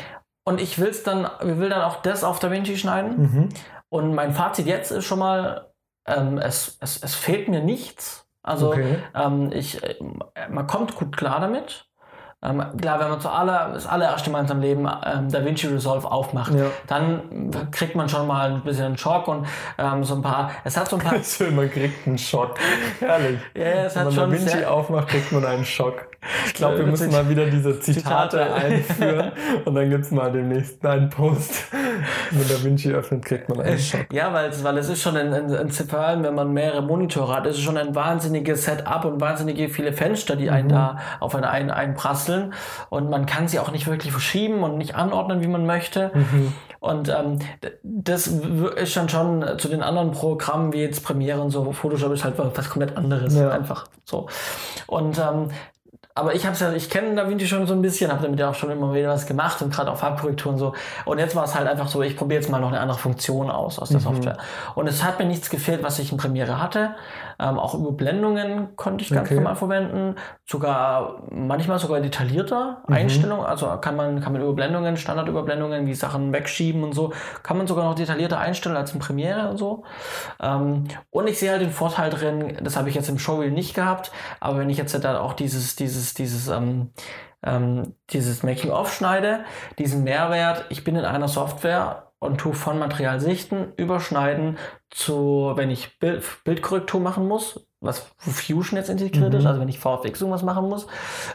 und ich will's dann, wir will dann auch das auf DaVinci schneiden. Mhm. Und mein Fazit jetzt ist schon mal, ähm, es, es, es fehlt mir nichts. Also Okay. ähm, ich, äh, man kommt gut klar damit. Ähm, klar, wenn man zu aller, das allererste Mal in seinem Leben ähm, DaVinci Resolve aufmacht, Ja. dann kriegt man schon mal ein bisschen einen Schock und ähm, so ein paar, es hat so ein paar Schön, man kriegt einen Schock. Herrlich. Ja, es Wenn hat man schon Da Vinci sehr- aufmacht, kriegt man einen Schock. Ich glaube, wir Ja, müssen mal wieder diese Zitate, Zitate. einführen und dann gibt es mal demnächst einen Post. Wenn Da Vinci öffnet, kriegt man einen Schock. Ja, weil es, weil es ist schon ein, ein vor allem, wenn man mehrere Monitore hat, ist es schon ein wahnsinniges Setup und wahnsinnige viele Fenster, die Mhm. einen da auf einen ein, einprasseln. Und man kann sie auch nicht wirklich verschieben und nicht anordnen, wie man möchte. Mhm. Und ähm, das ist dann schon zu den anderen Programmen wie jetzt Premiere und so, Photoshop ist halt was komplett anderes. Ja. Einfach so. Und ähm, aber ich hab's ja, ich kenne DaVinci schon so ein bisschen, habe damit ja auch schon immer wieder was gemacht und gerade auch Farbkorrektur und so. Und jetzt war es halt einfach so, ich probiere jetzt mal noch eine andere Funktion aus aus der Software. Und es hat mir nichts gefehlt, was ich in Premiere hatte. Ähm, auch Überblendungen konnte ich ganz Okay. normal verwenden. Sogar manchmal sogar detaillierter Einstellungen. Also kann man, kann man Überblendungen, Standardüberblendungen, wie Sachen wegschieben und so, kann man sogar noch detaillierter einstellen als in Premiere und so. Ähm, und ich sehe halt den Vorteil drin, das habe ich jetzt im Showreel nicht gehabt, aber wenn ich jetzt da auch dieses, dieses, dieses, ähm, ähm, dieses Making-of schneide, diesen Mehrwert, ich bin in einer Software und tue von Material sichten, überschneiden zu, wenn ich Bild, Bildkorrektur machen muss, was Fusion jetzt integriert Mhm. ist, also wenn ich VFX irgendwas machen muss,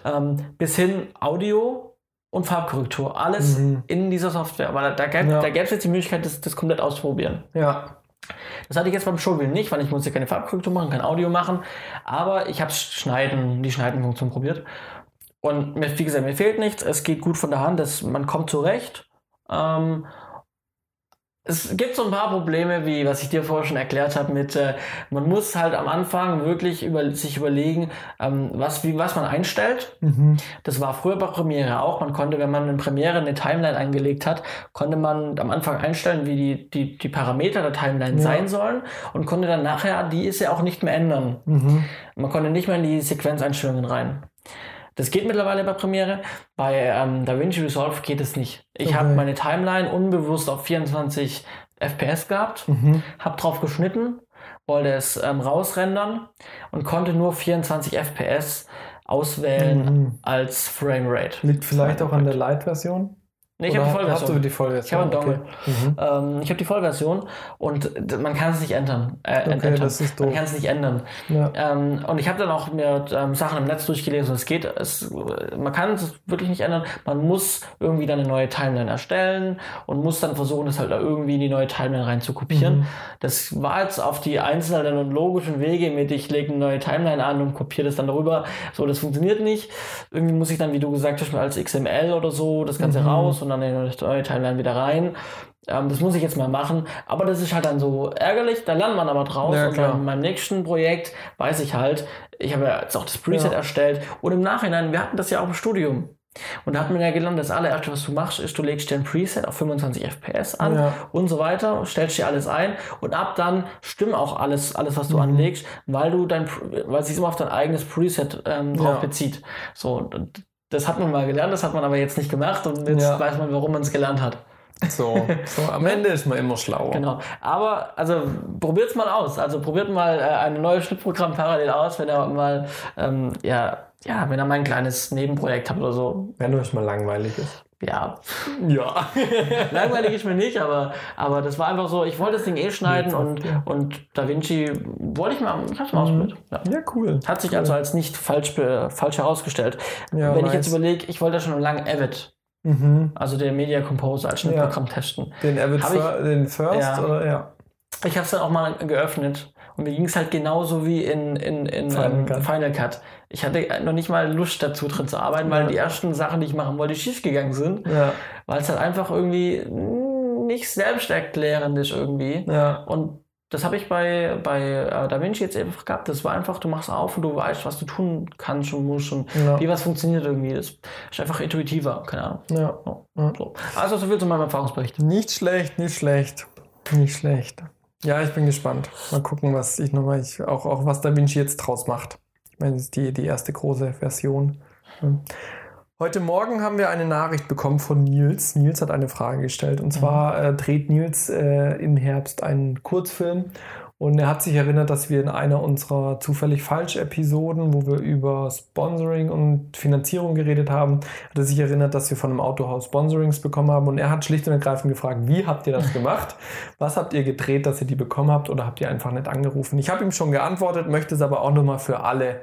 ähm, bis hin Audio und Farbkorrektur, alles Mhm. in dieser Software. Aber da, da gäbe Ja. es jetzt die Möglichkeit, das, das komplett auszuprobieren. Ja. Das hatte ich jetzt beim Showreel nicht, weil ich musste keine Farbkorrektur machen, kein Audio machen. Aber ich habe Schneiden, die Schneidenfunktion probiert. und mir, wie gesagt, mir fehlt nichts, es geht gut von der Hand, das, man kommt zurecht. Ähm, es gibt so ein paar Probleme, wie was ich dir vorher schon erklärt habe, mit äh, man muss halt am Anfang wirklich über, sich überlegen, ähm, was, wie, was man einstellt. Mhm. Das war früher bei Premiere auch. Man konnte, wenn man in Premiere eine Timeline angelegt hat, konnte man am Anfang einstellen, wie die, die, die Parameter der Timeline Ja. sein sollen und konnte dann nachher die ist ja auch nicht mehr ändern. Mhm. Man konnte nicht mehr in die Sequenzeinstellungen rein. Das geht mittlerweile bei Premiere. Bei ähm, DaVinci Resolve geht es nicht. Ich Okay. habe meine Timeline unbewusst auf 24 FPS gehabt, Mhm. habe drauf geschnitten, wollte es ähm, rausrendern und konnte nur 24 FPS auswählen Mhm. als Framerate. Liegt vielleicht auch an der Light-Version? Nee, ich habe die Oder Hast du Vollversion. die Vollversion? Ich habe einen Dongle. Mhm. Ähm, ich habe die Vollversion und man kann es nicht ändern. Äh, Okay, ändern. das ist Man doof. kann es nicht ändern. Ja. Ähm, und ich habe dann auch mir ähm, Sachen im Netz durchgelesen und es geht, es, man kann es wirklich nicht ändern. Man muss irgendwie dann eine neue Timeline erstellen und muss dann versuchen, das halt irgendwie in die neue Timeline rein zu kopieren. Mhm. Das war jetzt auf die einzelnen und logischen Wege mit, ich lege eine neue Timeline an und kopiere das dann darüber. So, das funktioniert nicht. Irgendwie muss ich dann, wie du gesagt hast, als XML oder so das Ganze Mhm. raus und dann in neue Timeline wieder rein. Ähm, das muss ich jetzt mal machen. Aber das ist halt dann so ärgerlich. Da lernt man aber draus. Ja, und bei meinem nächsten Projekt weiß ich halt, ich habe ja jetzt auch das Preset Ja. erstellt. Und im Nachhinein, wir hatten das ja auch im Studium. Und da hat man ja gelernt, das allererste, was du machst, ist, du legst dir ein Preset auf 25 FPS an Ja. und so weiter, stellst dir alles ein und ab dann stimmt auch alles, alles was du Mhm. anlegst, weil du dein, weil es sich immer auf dein eigenes Preset ähm, drauf Ja. bezieht. So, das hat man mal gelernt, das hat man aber jetzt nicht gemacht und jetzt Ja. weiß man, warum man es gelernt hat. So, so, am Ende ist man immer schlauer. Genau. Aber also probiert's mal aus. Also probiert mal äh, ein neues Schnittprogramm parallel aus, wenn ihr mal ähm, ja, ja, wenn ihr mal ein kleines Nebenprojekt habt oder so. Wenn euch mal langweilig ist. Ja, Ja. langweilig ist mir nicht, aber, aber das war einfach so, ich wollte das Ding eh schneiden und, ja. und Da Vinci wollte ich mal, ich hab's mal ausprobiert. Ja. Ja, cool. Hat sich also als nicht falsch, falsch herausgestellt. Ja, Wenn ich jetzt überlege, ich wollte ja schon lange Avid, Mhm. also den Media Composer als Schnittprogramm testen. Den Avid ich- den First Ja. oder ja. Ich habe es dann auch mal geöffnet und mir ging es halt genauso wie in, in, in Final ähm, Cut. Final Cut. Ich hatte noch nicht mal Lust dazu drin zu arbeiten, weil Ja. die ersten Sachen, die ich machen wollte, schief gegangen sind, Ja. weil es halt einfach irgendwie nicht selbsterklärend ist irgendwie. Ja. Und das habe ich bei, bei äh, Da Vinci jetzt einfach gehabt. Das war einfach, du machst auf und du weißt, was du tun kannst und musst und Ja. wie was funktioniert irgendwie. Das ist einfach intuitiver, keine Ahnung. Ja. So. Also so viel zu meinem Erfahrungsbericht. Nicht schlecht, nicht schlecht. Nicht schlecht. Ja, ich bin gespannt. Mal gucken, was ich nochmal, ich, auch, auch was Da Vinci jetzt draus macht. Ich meine, das ist die, die erste große Version. Hm. Heute Morgen haben wir eine Nachricht bekommen von Nils. Nils hat eine Frage gestellt. Und zwar äh, dreht Nils äh, im Herbst einen Kurzfilm. Und er hat sich erinnert, dass wir in einer unserer zufällig falsch Episoden, wo wir über Sponsoring und Finanzierung geredet haben, hat er sich erinnert, dass wir von einem Autohaus Sponsorings bekommen haben. Und er hat schlicht und ergreifend gefragt, wie habt ihr das gemacht? Was habt ihr gedreht, dass ihr die bekommen habt? Oder habt ihr einfach nicht angerufen? Ich habe ihm schon geantwortet, möchte es aber auch nochmal für alle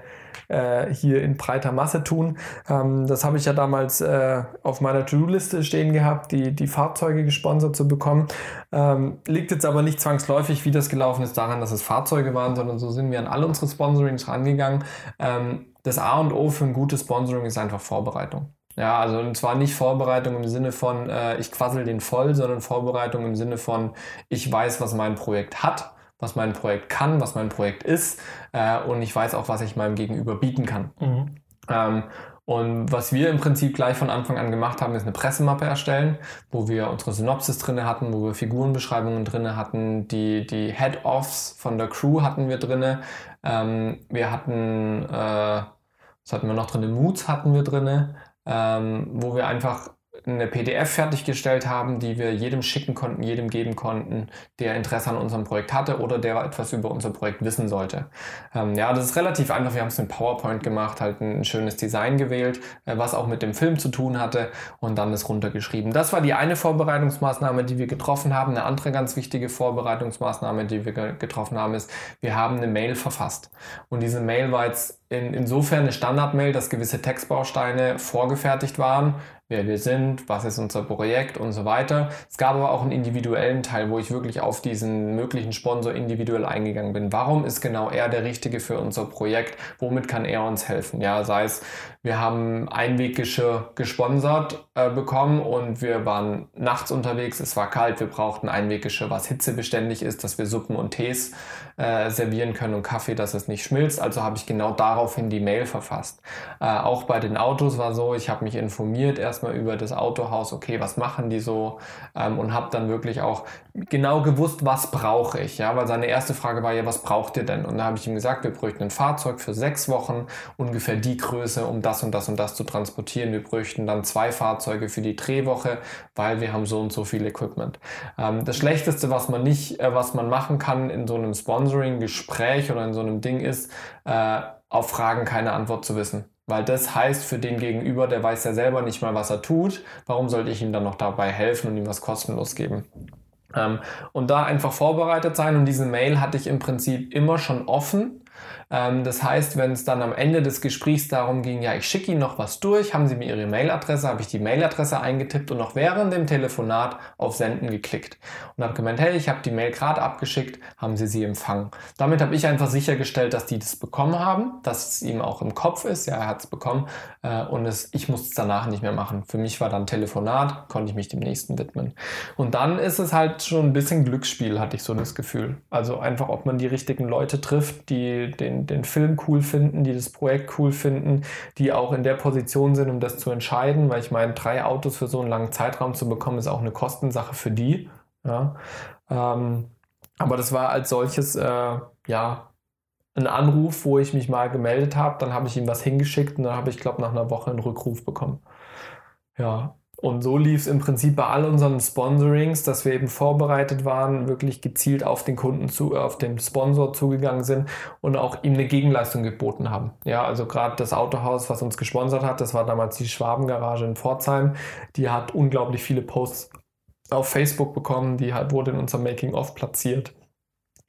äh, hier in breiter Masse tun. Ähm, das habe ich ja damals äh, auf meiner To-Do-Liste stehen gehabt, die, die Fahrzeuge gesponsert zu bekommen. Ähm, liegt jetzt aber nicht zwangsläufig, wie das gelaufen ist, daran, dass es Fahrzeuge waren, sondern so sind wir an all unsere Sponsorings rangegangen. Ähm, das A und O für ein gutes Sponsoring ist einfach Vorbereitung. Ja, also und zwar nicht Vorbereitung im Sinne von, äh, ich quassel den voll, sondern Vorbereitung im Sinne von, ich weiß, was mein Projekt hat, was mein Projekt kann, was mein Projekt ist äh, und ich weiß auch, was ich meinem Gegenüber bieten kann. Mhm. Ähm, und was wir im Prinzip gleich von Anfang an gemacht haben, ist eine Pressemappe erstellen, wo wir unsere Synopsis drinne hatten, wo wir Figurenbeschreibungen drinne hatten, die, die Head-Offs von der Crew hatten wir drinne. Ähm, wir hatten, äh, was hatten wir noch drinne? Moods hatten wir drinne, ähm, wo wir einfach eine PDF fertiggestellt haben, die wir jedem schicken konnten, jedem geben konnten, der Interesse an unserem Projekt hatte oder der etwas über unser Projekt wissen sollte. Ähm, ja, das ist relativ einfach. Wir haben es mit PowerPoint gemacht, halt ein, schönes Design gewählt, äh, was auch mit dem Film zu tun hatte und dann das runtergeschrieben. Das war die eine Vorbereitungsmaßnahme, die wir getroffen haben. Eine andere ganz wichtige Vorbereitungsmaßnahme, die wir ge getroffen haben, ist, wir haben eine Mail verfasst. Und diese Mail war jetzt in, insofern eine Standard-Mail, dass gewisse Textbausteine vorgefertigt waren, wer wir sind, was ist unser Projekt und so weiter. Es gab aber auch einen individuellen Teil, wo ich wirklich auf diesen möglichen Sponsor individuell eingegangen bin. Warum ist genau er der Richtige für unser Projekt? Womit kann er uns helfen? Ja, sei es, wir haben Einweggeschirr gesponsert äh, bekommen und wir waren nachts unterwegs, es war kalt, wir brauchten Einweggeschirr, was hitzebeständig ist, dass wir Suppen und Tees äh, servieren können und Kaffee, dass es nicht schmilzt. Also habe ich genau daraufhin die Mail verfasst. Äh, auch bei den Autos war so, ich habe mich informiert erstmal über das Autohaus, okay, was machen die so ähm, und habe dann wirklich auch genau gewusst, was brauche ich. Ja, weil seine erste Frage war ja, was braucht ihr denn? Und da habe ich ihm gesagt, wir bräuchten ein Fahrzeug für sechs Wochen, ungefähr die Größe, um das und das und das zu transportieren. Wir bräuchten dann zwei Fahrzeuge für die Drehwoche, weil wir haben so und so viel Equipment. Ähm, das Schlechteste, was man nicht, äh, was man machen kann in so einem Sponsor Sponsoring-Gespräch oder in so einem Ding ist, äh, auf Fragen keine Antwort zu wissen. Weil das heißt für den Gegenüber, der weiß ja selber nicht mal, was er tut, warum sollte ich ihm dann noch dabei helfen und ihm was kostenlos geben? Ähm, und da einfach vorbereitet sein und diese Mail hatte ich im Prinzip immer schon offen ähm, das heißt, wenn es dann am Ende des Gesprächs darum ging, ja, ich schicke Ihnen noch was durch, haben Sie mir Ihre Mailadresse, habe ich die Mailadresse eingetippt und noch während dem Telefonat auf Senden geklickt und habe gemeint, hey, ich habe die Mail gerade abgeschickt, haben Sie sie empfangen. Damit habe ich einfach sichergestellt, dass die das bekommen haben, dass es ihm auch im Kopf ist, ja, er hat es bekommen äh, und es, ich musste es danach nicht mehr machen. Für mich war dann Telefonat, konnte ich mich dem nächsten widmen. Und dann ist es halt schon ein bisschen Glücksspiel, hatte ich so das Gefühl. Also einfach, ob man die richtigen Leute trifft, die den den, Film cool finden, die das Projekt cool finden, die auch in der Position sind, um das zu entscheiden, weil ich meine, drei Autos für so einen langen Zeitraum zu bekommen, ist auch eine Kostensache für die. Ja. Ähm, aber das war als solches, äh, ja, ein Anruf, wo ich mich mal gemeldet habe, dann habe ich ihm was hingeschickt und dann habe ich, glaube nach einer Woche einen Rückruf bekommen. Ja, und so lief es im Prinzip bei all unseren Sponsorings, dass wir eben vorbereitet waren, wirklich gezielt auf den Kunden zu, auf den Sponsor zugegangen sind und auch ihm eine Gegenleistung geboten haben. Ja, also gerade das Autohaus, was uns gesponsert hat, das war damals die Schwabengarage in Pforzheim, die hat unglaublich viele Posts auf Facebook bekommen, die halt wurde in unserem Making-of platziert.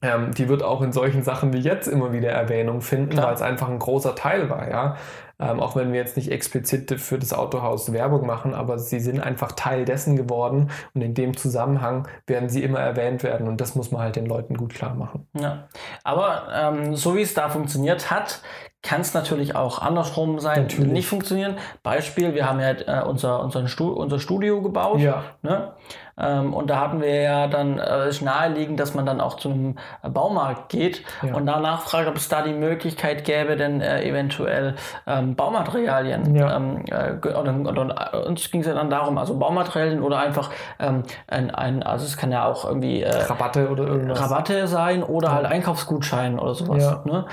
Ähm, die wird auch in solchen Sachen wie jetzt immer wieder Erwähnung finden, weil es einfach ein großer Teil war, ja. Ähm, auch wenn wir jetzt nicht explizit für das Autohaus Werbung machen, aber sie sind einfach Teil dessen geworden und in dem Zusammenhang werden sie immer erwähnt werden und das muss man halt den Leuten gut klar machen. Ja, aber ähm, so wie es da funktioniert hat, kann es natürlich auch andersrum sein, natürlich. nicht funktionieren. Beispiel, wir haben ja äh, unser, unser, Stu unser Studio gebaut. Ja. Ne? Ähm, und da hatten wir ja dann äh, ist naheliegend, dass man dann auch zu einem Baumarkt geht ja. und danach fragt, ob es da die Möglichkeit gäbe, denn äh, eventuell ähm, Baumaterialien. Ja. Ähm, äh, und, und, und, äh, uns ging es ja dann darum, also Baumaterialien oder einfach ähm, ein, ein, also es kann ja auch irgendwie äh, Rabatte oder irgendwas. Rabatte sein oder ja. halt Einkaufsgutschein oder sowas. Ja. Ne?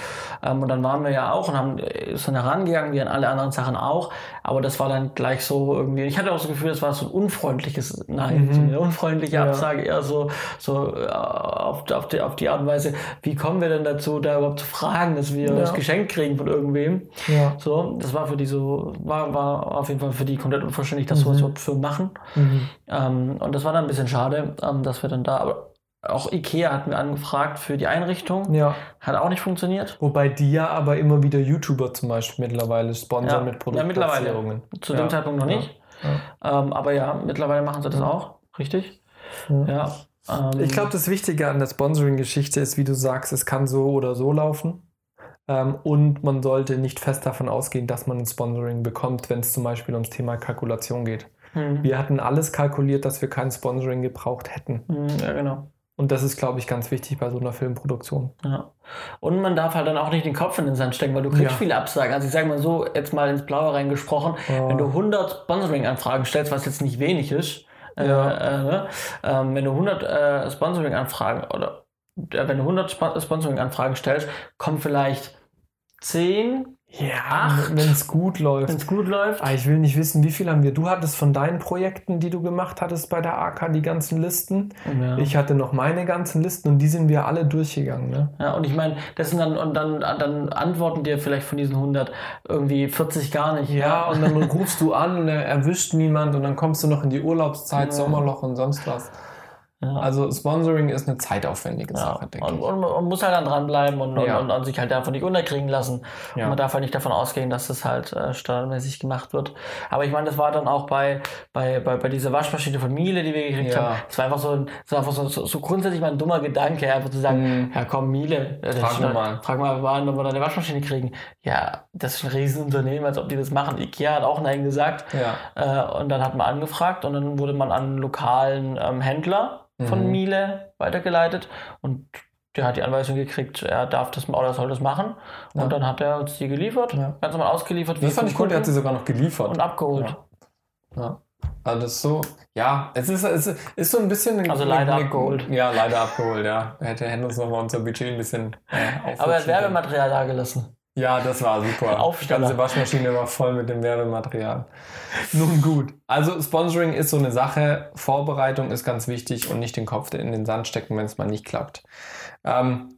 Ähm, und dann waren wir ja auch und haben sind herangegangen, wie an alle anderen Sachen auch. Aber das war dann gleich so irgendwie. Ich hatte auch das Gefühl, das war so ein unfreundliches Nein. Mhm. Eine unfreundliche ja. Absage, eher so, so äh, auf, auf, die, auf die Art und Weise, wie kommen wir denn dazu, da überhaupt zu fragen, dass wir ja. das Geschenk kriegen von irgendwem. Ja. So, das war für die so, war, war auf jeden Fall für die komplett unverständlich, dass mhm. sowas überhaupt für machen. Mhm. Ähm, und das war dann ein bisschen schade, ähm, dass wir dann da, aber auch Ikea hatten wir angefragt für die Einrichtung. Ja. Hat auch nicht funktioniert. Wobei die ja aber immer wieder YouTuber zum Beispiel mittlerweile sponsern ja. mit Produktplatzierungen. Ja, mittlerweile. Zu dem Zeitpunkt noch nicht. Ähm, aber ja, mittlerweile machen sie das auch. Richtig? Ja. Ähm, ich glaube, das Wichtige an der Sponsoring-Geschichte ist, wie du sagst, es kann so oder so laufen. Ähm, und man sollte nicht fest davon ausgehen, dass man ein Sponsoring bekommt, wenn es zum Beispiel ums Thema Kalkulation geht. Hm. Wir hatten alles kalkuliert, dass wir kein Sponsoring gebraucht hätten. Hm, ja, genau. Und das ist, glaube ich, ganz wichtig bei so einer Filmproduktion. Ja. Und man darf halt dann auch nicht den Kopf in den Sand stecken, weil du kriegst ja. viele Absagen. Also ich sage mal so, jetzt mal ins Blaue reingesprochen, oh. wenn du 100 Sponsoring-Anfragen stellst, was jetzt nicht wenig ist, ja. Äh, ähm, wenn du 100 äh, Sponsoring-Anfragen oder äh, wenn du 100 Sponsoring-Anfragen stellst, kommen vielleicht 10 ja, wenn es gut läuft. Wenn es gut läuft. Ah, ich will nicht wissen, wie viel haben wir. Du hattest von deinen Projekten, die du gemacht hattest bei der AK, die ganzen Listen. Ja. Ich hatte noch meine ganzen Listen und die sind wir alle durchgegangen. Ne? Ja, und ich meine, das sind dann, und dann, dann antworten dir vielleicht von diesen 100 irgendwie 40 gar nicht. Ja, ja. und dann rufst du an und er erwischt niemand und dann kommst du noch in die Urlaubszeit, ja. Sommerloch und sonst was. Ja. Also Sponsoring ist eine zeitaufwendige Ja. Sache, denke Und, ich. und man muss halt dann dranbleiben und, Ja. und, und, und sich halt davon nicht unterkriegen lassen. Ja. Und man darf halt nicht davon ausgehen, dass das halt äh, standardmäßig gemacht wird. Aber ich meine, das war dann auch bei, bei, bei, bei dieser Waschmaschine von Miele, die wir gekriegt haben. Es war einfach so, ein, es war einfach so, so, so grundsätzlich mal ein dummer Gedanke, einfach zu sagen, Mhm. ja komm, Miele, äh, Frag das- mal. frag mal, wann wir da eine Waschmaschine kriegen. Ja, das ist ein Riesenunternehmen, als ob die das machen. Ikea hat auch Nein gesagt. Ja. Äh, und dann hat man angefragt und dann wurde man an einen lokalen ähm, Händler von Mhm. Miele weitergeleitet und der hat die Anweisung gekriegt, er darf das oder soll das machen. Und Ja. dann hat er uns die geliefert, Ja. ganz normal ausgeliefert. Das fand ich gut, der hat sie sogar noch geliefert. und abgeholt. Ja. Ja. Also das ist so, ja, es ist, es ist so ein bisschen... eine- Also leider eine- abgeholt. Ja, leider abgeholt, ja. Hätte hätte uns nochmal unser Budget ein bisschen äh, Aber er hat. Werbematerial da gelassen. Ja, das war super. Die Aufsteller. ganze Waschmaschine war voll mit dem Werbematerial. Nun gut. Also Sponsoring ist so eine Sache. Vorbereitung ist ganz wichtig und nicht den Kopf in den Sand stecken, wenn es mal nicht klappt. Ähm,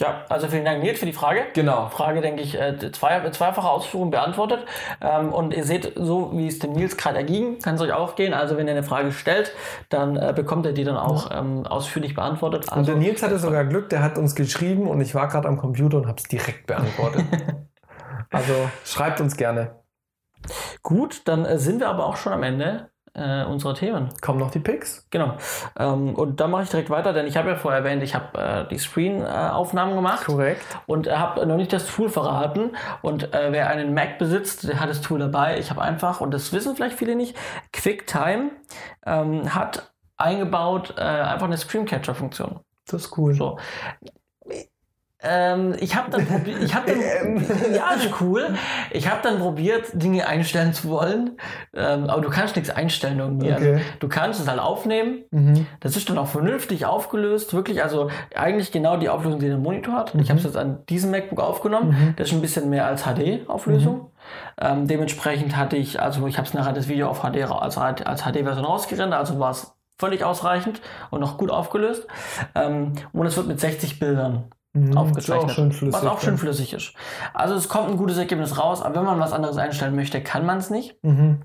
Ja, also vielen Dank Nils für die Frage. genau. Frage, denke ich, äh, zwei, zweifache Ausführung beantwortet. Ähm, und ihr seht, so wie es dem Nils gerade erging, kann es euch auch gehen. Also wenn ihr eine Frage stellt, dann äh, bekommt ihr die dann auch ähm, ausführlich beantwortet. Und Also, der Nils hatte sogar Glück, der hat uns geschrieben und ich war gerade am Computer und habe es direkt beantwortet. also schreibt uns gerne. gut, dann äh, sind wir aber auch schon am Ende äh, unserer Themen. Kommen noch die Picks? Genau. Ähm, und da mache ich direkt weiter, denn ich habe ja vorher erwähnt, ich habe äh, die Screen-Aufnahmen gemacht. Korrekt. und äh, habe noch nicht das Tool verraten. Und äh, wer einen Mac besitzt, der hat das Tool dabei. Ich habe einfach, und das wissen vielleicht viele nicht, QuickTime ähm, hat eingebaut äh, einfach eine Screencatcher-Funktion. Das ist cool. So. Ähm, ich habe dann probiert, ich habe dann, ja, ist cool. Ich habe dann probiert, Dinge einstellen zu wollen, ähm, aber du kannst nichts einstellen irgendwie. Okay. Also, du kannst es halt aufnehmen, Mhm. das ist dann auch vernünftig aufgelöst, wirklich, also eigentlich genau die Auflösung, die der Monitor hat. Ich habe es jetzt an diesem MacBook aufgenommen. Mhm. Das ist ein bisschen mehr als HD-Auflösung. Ähm, dementsprechend hatte ich, also ich habe es nachher das Video auf HD, also als HD-Version rausgerendert, also war es völlig ausreichend und noch gut aufgelöst. Ähm, und es wird mit 60 Bildern Mhm. aufgezeichnet. Auch schön flüssig, was auch schön flüssig ist. Also es kommt ein gutes Ergebnis raus, aber wenn man was anderes einstellen möchte, kann man es nicht. Mhm.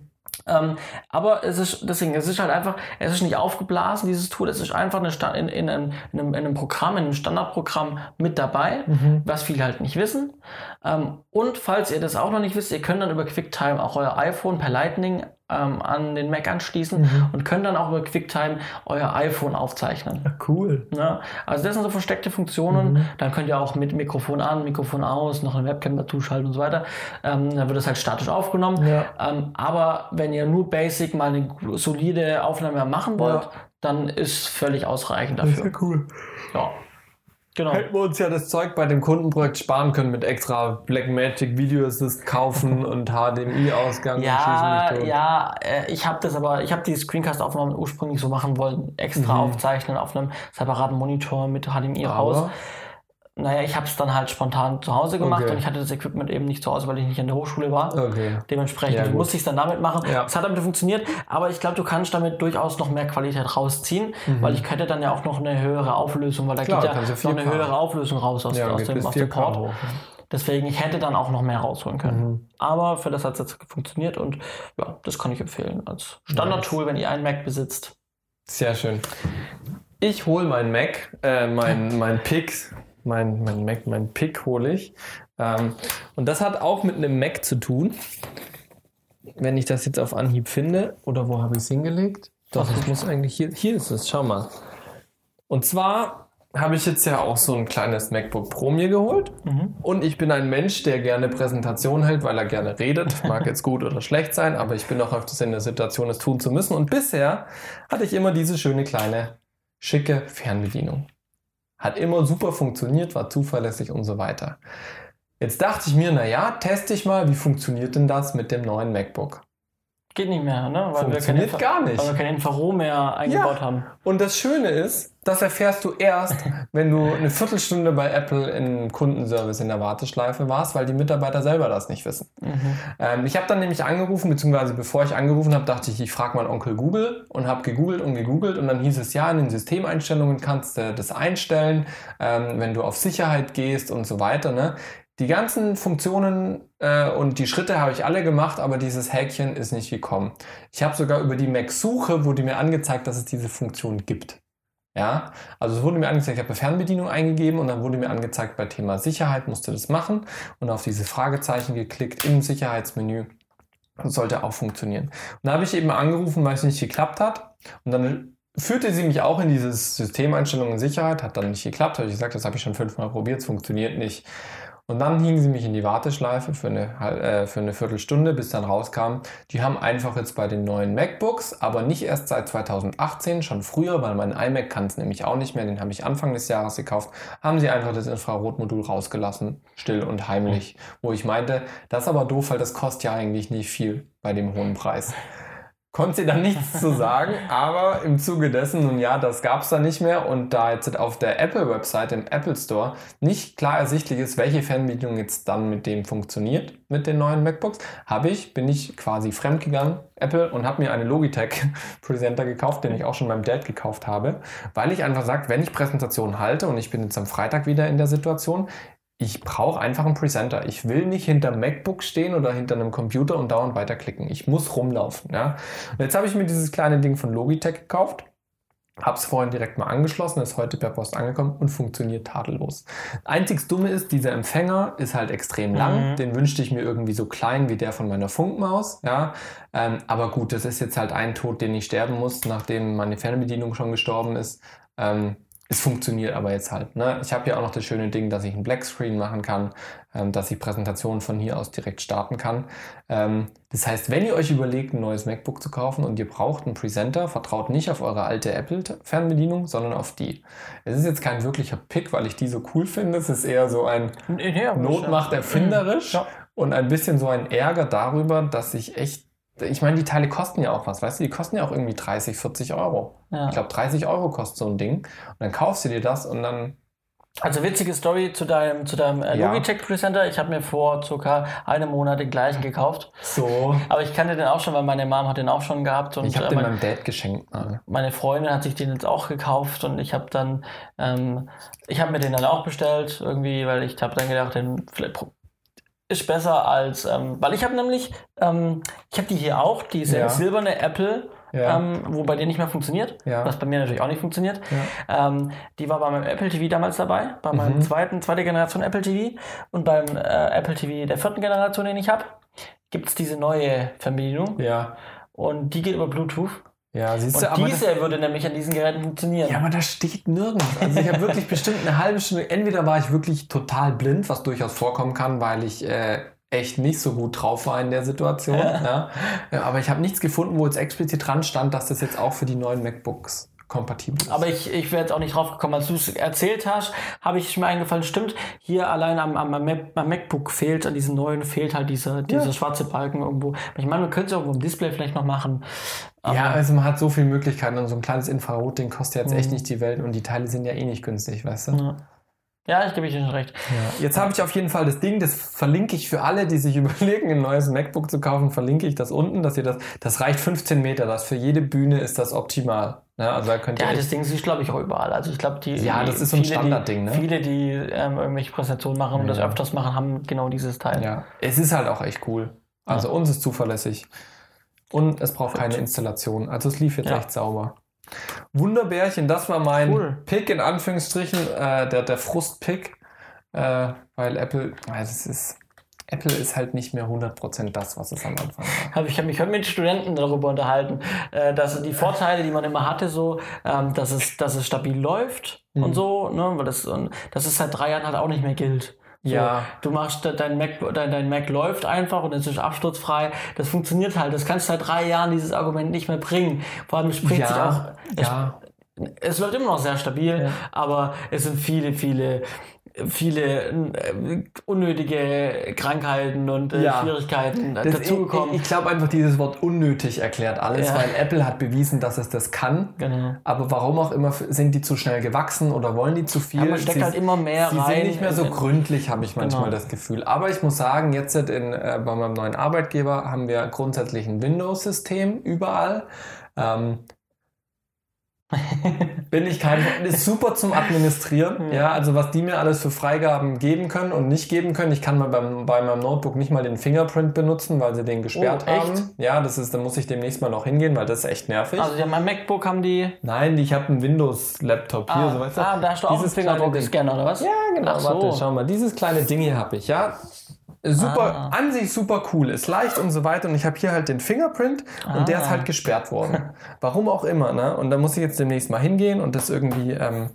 Ähm, aber es ist, deswegen, es ist halt einfach, es ist nicht aufgeblasen, dieses Tool, es ist einfach eine in, in, einem, in einem Programm, in einem Standardprogramm mit dabei, Mhm. was viele halt nicht wissen. Ähm, und falls ihr das auch noch nicht wisst, ihr könnt dann über QuickTime auch euer iPhone per Lightning ähm, an den Mac anschließen Mhm. und könnt dann auch über QuickTime euer iPhone aufzeichnen. Ja, cool. Ja, also das sind so versteckte Funktionen. Mhm. Dann könnt ihr auch mit Mikrofon an, Mikrofon aus, noch eine Webcam dazu schalten und so weiter. Ähm, dann wird es halt statisch aufgenommen. Ja. Ähm, aber wenn ihr nur Basic mal eine solide Aufnahme machen wollt, dann ist völlig ausreichend Das ist dafür. ja cool. Ja. Genau. Hätten wir uns ja das Zeug bei dem Kundenprojekt sparen können mit extra Blackmagic Video Assist kaufen und HDMI-Ausgang. Ja, und ja, äh, ich habe das aber, ich habe die Screencast-Aufnahmen ursprünglich so machen wollen, extra Mhm. aufzeichnen auf einem separaten Monitor mit HDMI raus. Naja, ich habe es dann halt spontan zu Hause gemacht Okay. und ich hatte das Equipment eben nicht zu Hause, weil ich nicht in der Hochschule war. okay. Dementsprechend Ja, musste ich es dann damit machen. Ja. Es hat damit funktioniert, aber ich glaube, du kannst damit durchaus noch mehr Qualität rausziehen, weil ich hätte dann ja auch noch eine höhere Auflösung, weil da Mhm. Klar, geht ja noch eine 4K. höhere Auflösung raus aus, Ja, aus, dem, aus dem 4K Port. hoch. Deswegen, ich hätte dann auch noch mehr rausholen können. Mhm. Aber für das hat es jetzt funktioniert und ja, das kann ich empfehlen als Standard-Tool, wenn ihr einen Mac besitzt. Sehr schön. Ich hole mein Mac, äh, mein, mein Pick, mein, mein Mac, mein Pick hole ich. Ähm, und das hat auch mit einem Mac zu tun. Wenn ich das jetzt auf Anhieb finde, oder wo habe ich es hingelegt? Doch, es muss eigentlich hier, hier ist es, schau mal. Und zwar habe ich jetzt ja auch so ein kleines MacBook Pro mir geholt. Mhm. Und ich bin ein Mensch, der gerne Präsentationen hält, weil er gerne redet. Mag jetzt gut oder schlecht sein, aber ich bin auch öfters in der Situation, es tun zu müssen. Und bisher hatte ich immer diese schöne kleine, schicke Fernbedienung. Hat immer super funktioniert, war zuverlässig und so weiter. Jetzt dachte ich mir, naja, teste ich mal, wie funktioniert denn das mit dem neuen MacBook? Geht nicht mehr, ne? Weil Funktioniert wir, gar nicht. weil wir kein Infrarot mehr eingebaut haben. Und das Schöne ist, das erfährst du erst, wenn du eine Viertelstunde bei Apple im Kundenservice in der Warteschleife warst, weil die Mitarbeiter selber das nicht wissen. Mhm. Ähm, ich habe dann nämlich angerufen, beziehungsweise bevor ich angerufen habe, dachte ich, ich frage mal Onkel Google und habe gegoogelt und gegoogelt und dann hieß es, ja, in den Systemeinstellungen kannst du das einstellen, ähm, wenn du auf Sicherheit gehst und so weiter. Ne? Die ganzen Funktionen äh, und die Schritte habe ich alle gemacht, aber dieses Häkchen ist nicht gekommen. Ich habe sogar über die Mac-Suche, wurde mir angezeigt, dass es diese Funktion gibt. Ja, also es wurde mir angezeigt, ich habe Fernbedienung eingegeben und dann wurde mir angezeigt, bei Thema Sicherheit musste das machen und auf diese Fragezeichen geklickt im Sicherheitsmenü. Das sollte auch funktionieren. Und da habe ich eben angerufen, weil es nicht geklappt hat. Und dann führte sie mich auch in dieses Systemeinstellungen Sicherheit, hat dann nicht geklappt, habe ich gesagt, das habe ich schon fünfmal probiert, es funktioniert nicht. Und dann hingen sie mich in die Warteschleife für eine, äh, für eine Viertelstunde, bis dann rauskam, die haben einfach jetzt bei den neuen MacBooks, aber nicht erst seit 2018, schon früher, weil mein iMac kann es nämlich auch nicht mehr, den habe ich Anfang des Jahres gekauft, haben sie einfach das Infrarotmodul rausgelassen, still und heimlich. Wo ich meinte, das ist aber doof, weil das kostet ja eigentlich nicht viel bei dem hohen Preis konnte sie dann nichts zu sagen, aber im Zuge dessen, nun ja, das gab es dann nicht mehr. Und da jetzt auf der Apple-Website im Apple Store nicht klar ersichtlich ist, welche Fernbedienung jetzt dann mit dem funktioniert, mit den neuen MacBooks, habe ich, bin ich quasi fremdgegangen, Apple, und habe mir einen Logitech Presenter gekauft, den ich auch schon beim Dad gekauft habe, weil ich einfach sage, wenn ich Präsentationen halte und ich bin jetzt am Freitag wieder in der Situation, ich brauche einfach einen Presenter. Ich will nicht hinter MacBook stehen oder hinter einem Computer und dauernd weiterklicken. Ich muss rumlaufen. Ja? Und jetzt habe ich mir dieses kleine Ding von Logitech gekauft. Habe es vorhin direkt mal angeschlossen, ist heute per Post angekommen und funktioniert tadellos. Einziges Dumme ist, dieser Empfänger ist halt extrem lang. Mhm. Den wünschte ich mir irgendwie so klein wie der von meiner Funkmaus. Ja? Ähm, aber gut, das ist jetzt halt ein Tod, den ich sterben muss, nachdem meine Fernbedienung schon gestorben ist. Ähm, es funktioniert aber jetzt halt. Ne? Ich habe ja auch noch das schöne Ding, dass ich einen Blackscreen machen kann, ähm, dass ich Präsentationen von hier aus direkt starten kann. Ähm, das heißt, wenn ihr euch überlegt, ein neues MacBook zu kaufen und ihr braucht einen Presenter, vertraut nicht auf eure alte Apple-Fernbedienung, sondern auf die. Es ist jetzt kein wirklicher Pick, weil ich die so cool finde. Es ist eher so ein Not erfinderisch ja. und ein bisschen so ein Ärger darüber, dass ich echt ich meine, die Teile kosten ja auch was, weißt du? Die kosten ja auch irgendwie 30, 40 Euro. Ja. Ich glaube, 30 Euro kostet so ein Ding. Und dann kaufst du dir das und dann. Also witzige Story zu deinem, zu deinem äh, Logitech Presenter. Ich habe mir vor circa einem Monat den gleichen gekauft. So. Aber ich kannte den auch schon, weil meine Mom hat den auch schon gehabt. Und, ich habe äh, den meinem Dad geschenkt. Mal. Meine Freundin hat sich den jetzt auch gekauft und ich habe dann, ähm, ich habe mir den dann auch bestellt irgendwie, weil ich habe dann gedacht, den ist besser als, ähm, weil ich habe nämlich, ähm, ich habe die hier auch, diese ja. silberne Apple, ja. ähm, wo bei dir nicht mehr funktioniert, ja. was bei mir natürlich auch nicht funktioniert. Ähm, die war bei meinem Apple TV damals dabei, bei meinem mhm. zweiten, zweite Generation Apple TV und beim äh, Apple TV der vierten Generation, den ich habe, gibt es diese neue Verbindung. Ja. Und die geht über Bluetooth. Ja, siehst du, und aber diese würde nämlich an diesen Geräten funktionieren. Ja, aber das steht nirgends. Also ich habe wirklich bestimmt eine halbe Stunde, entweder war ich wirklich total blind, was durchaus vorkommen kann, weil ich äh, echt nicht so gut drauf war in der Situation. Ja. Ja. Aber ich habe nichts gefunden, wo jetzt explizit dran stand, dass das jetzt auch für die neuen MacBooks kompatibel ist. Aber ich, ich wäre jetzt auch nicht drauf gekommen, als du es erzählt hast, habe ich mir eingefallen, stimmt, hier allein am, am, am MacBook fehlt, an diesen neuen fehlt halt dieser, dieser ja. schwarze Balken irgendwo. Ich meine, man könnte es irgendwo im Display vielleicht noch machen. ja, also man hat so viele Möglichkeiten und so ein kleines Infrarot-Ding kostet jetzt mhm. echt nicht die Welt und die Teile sind ja eh nicht günstig, weißt du? Ja. Ja, ich gebe Ihnen recht. Ja. Jetzt habe ich auf jeden Fall das Ding, das verlinke ich für alle, die sich überlegen, ein neues MacBook zu kaufen, verlinke ich das unten, dass ihr das, das reicht 15 Meter, das für jede Bühne ist das optimal. Ja, also da könnt ja das Ding ist, glaube ich, auch überall. Also ich glaube, die ja, das ist so ein Standardding. Ne? Viele, die ähm, irgendwelche Präsentationen machen und ja. das öfters machen, haben genau dieses Teil. Ja, es ist halt auch echt cool. Also ja. uns ist zuverlässig und es braucht keine Installation. Also es lief jetzt echt sauber. Wunderbärchen, das war mein cool. Pick in Anführungsstrichen, äh, der, der Frust-Pick äh, weil Apple, also ist, Apple ist halt nicht mehr 100% das, was es am Anfang war. Ich habe mich mit Studenten darüber unterhalten, äh, dass die Vorteile, die man immer hatte, so, ähm, dass, es, dass es stabil läuft mhm. und so, ne, weil das, dass es seit drei Jahren halt auch nicht mehr gilt. So, ja. Du machst dein Mac, dein, dein Mac läuft einfach und es ist absturzfrei. Das funktioniert halt. Das kannst du seit drei Jahren dieses Argument nicht mehr bringen. Vor allem spricht ja, sich auch. Es, ja. es läuft immer noch sehr stabil, ja. aber es sind viele, viele viele äh, unnötige Krankheiten und äh, ja. Schwierigkeiten das, dazugekommen. Ich, ich glaube einfach, dieses Wort unnötig erklärt alles, ja. weil Apple hat bewiesen, dass es das kann. Genau. Aber warum auch immer sind die zu schnell gewachsen oder wollen die zu viel? Ja, man steckt sie, halt immer mehr sie rein. Sie sind nicht mehr so gründlich, habe ich manchmal genau. das Gefühl. Aber ich muss sagen, jetzt in, äh, bei meinem neuen Arbeitgeber haben wir grundsätzlich ein Windows-System überall. Ähm, bin ich kein, ist super zum Administrieren. Ja, also was die mir alles für Freigaben geben können und nicht geben können. Ich kann mal beim, bei meinem Notebook nicht mal den Fingerprint benutzen, weil sie den gesperrt Oh, haben. Ja, das ist, da muss ich demnächst mal noch hingehen, weil das ist echt nervig. Also ja, mein MacBook haben die. Nein, ich habe einen Windows-Laptop hier, Ah, so weißt du. ah, da hast du auch einen. Fingerabdruck-Scanner, oder was? Ja, genau. So. Warte, schau mal. Dieses kleine Ding hier habe ich, ja. Super, Ah. an sich super cool, ist leicht und so weiter. Und ich habe hier halt den Fingerprint und der ist Ah. halt gesperrt worden. Warum auch immer, ne? Und da muss ich jetzt demnächst mal hingehen und das irgendwie ähm,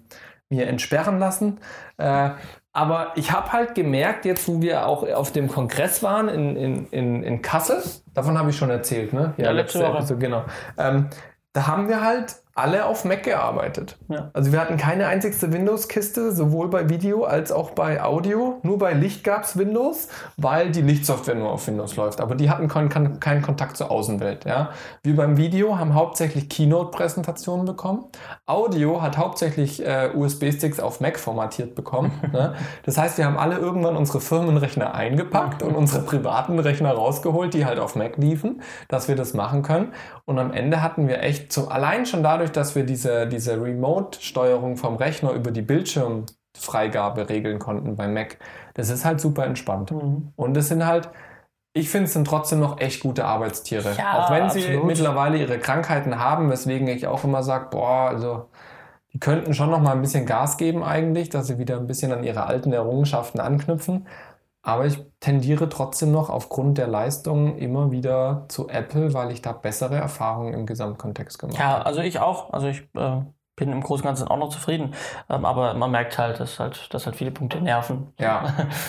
mir entsperren lassen. Äh, aber ich habe halt gemerkt, jetzt wo wir auch auf dem Kongress waren in, in, in, in Kassel, davon habe ich schon erzählt, ne? Ja, letzte Woche. Episode, genau. Ähm, da haben wir halt alle auf Mac gearbeitet. Ja. Also wir hatten keine einzigste Windows-Kiste, sowohl bei Video als auch bei Audio. Nur bei Licht gab es Windows, weil die Lichtsoftware nur auf Windows läuft. Aber die hatten keinen keinen- Kontakt zur Außenwelt. Ja. Wir beim Video haben hauptsächlich Keynote-Präsentationen bekommen. Audio hat hauptsächlich äh, USB-Sticks auf Mac formatiert bekommen. ne? Das heißt, wir haben alle irgendwann unsere Firmenrechner eingepackt und unsere privaten Rechner rausgeholt, die halt auf Mac liefen, dass wir das machen können. Und am Ende hatten wir echt zum, allein schon dadurch, dass wir diese, diese Remote-Steuerung vom Rechner über die Bildschirmfreigabe regeln konnten bei Mac. Das ist halt super entspannt. Mhm. Und es sind halt, ich finde, es sind trotzdem noch echt gute Arbeitstiere. Ja, auch wenn sie absolut. mittlerweile ihre Krankheiten haben, weswegen ich auch immer sage, boah, also die könnten schon noch mal ein bisschen Gas geben eigentlich, dass sie wieder ein bisschen an ihre alten Errungenschaften anknüpfen. Aber ich tendiere trotzdem noch aufgrund der Leistung immer wieder zu Apple, weil ich da bessere Erfahrungen im Gesamtkontext gemacht Ja, habe. also ich auch. Also ich äh, bin im Großen und Ganzen auch noch zufrieden. Ähm, aber man merkt halt, dass halt, dass halt viele Punkte nerven. Ja,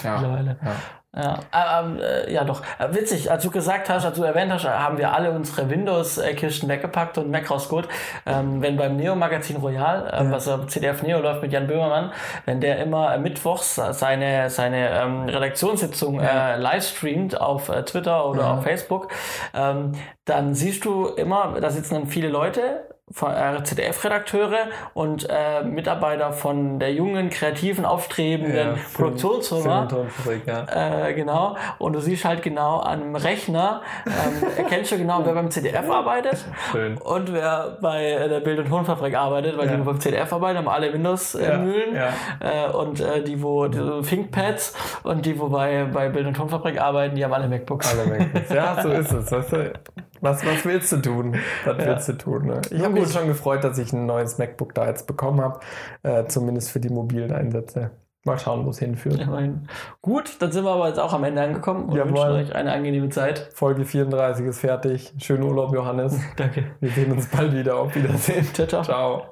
ja, Mittlerweile. ja. Ja, ähm, äh, ja doch. Äh, witzig, als du gesagt hast, als du erwähnt hast, haben wir alle unsere Windows-Kisten weggepackt und Mac rausgeholt. Ähm, wenn beim Neo-Magazin Royal, äh, was auf CDF Neo läuft mit Jan Böhmermann, wenn der immer äh, mittwochs seine, seine ähm, Redaktionssitzung äh, live streamt auf äh, Twitter oder Ja. auf Facebook, ähm, dann siehst du immer, da sitzen dann viele Leute, äh, ZDF-Redakteure und äh, Mitarbeiter von der jungen, kreativen, aufstrebenden Ja, Produktionsfirma. Film- und Tonfabrik, ja. Äh, genau. Und du siehst halt genau an einem Rechner, ähm, erkennst du genau, wer beim CDF arbeitet Schön. und wer bei äh, der Bild- und Tonfabrik arbeitet, weil Ja. die nur beim CDF arbeiten, haben alle Windows-Mühlen Ja, äh, und äh, die, wo die ThinkPads und die, wo bei, bei Bild- und Tonfabrik arbeiten, die haben alle MacBooks. Alle weg. Ja, so ist es. Weißt du? Was, was willst du tun? Was willst du tun? Ne? Ich habe mich schon gefreut, dass ich ein neues MacBook da jetzt bekommen habe. Äh, zumindest für die mobilen Einsätze. Mal schauen, wo es hinführt. Immerhin. Gut, dann sind wir aber jetzt auch am Ende angekommen und Jawohl. wünschen euch eine angenehme Zeit. Folge 34 ist fertig. Schönen Urlaub, Johannes. Danke. Wir sehen uns bald wieder. Auf Wiedersehen. Ciao, ciao.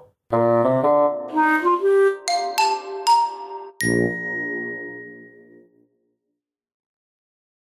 Ciao.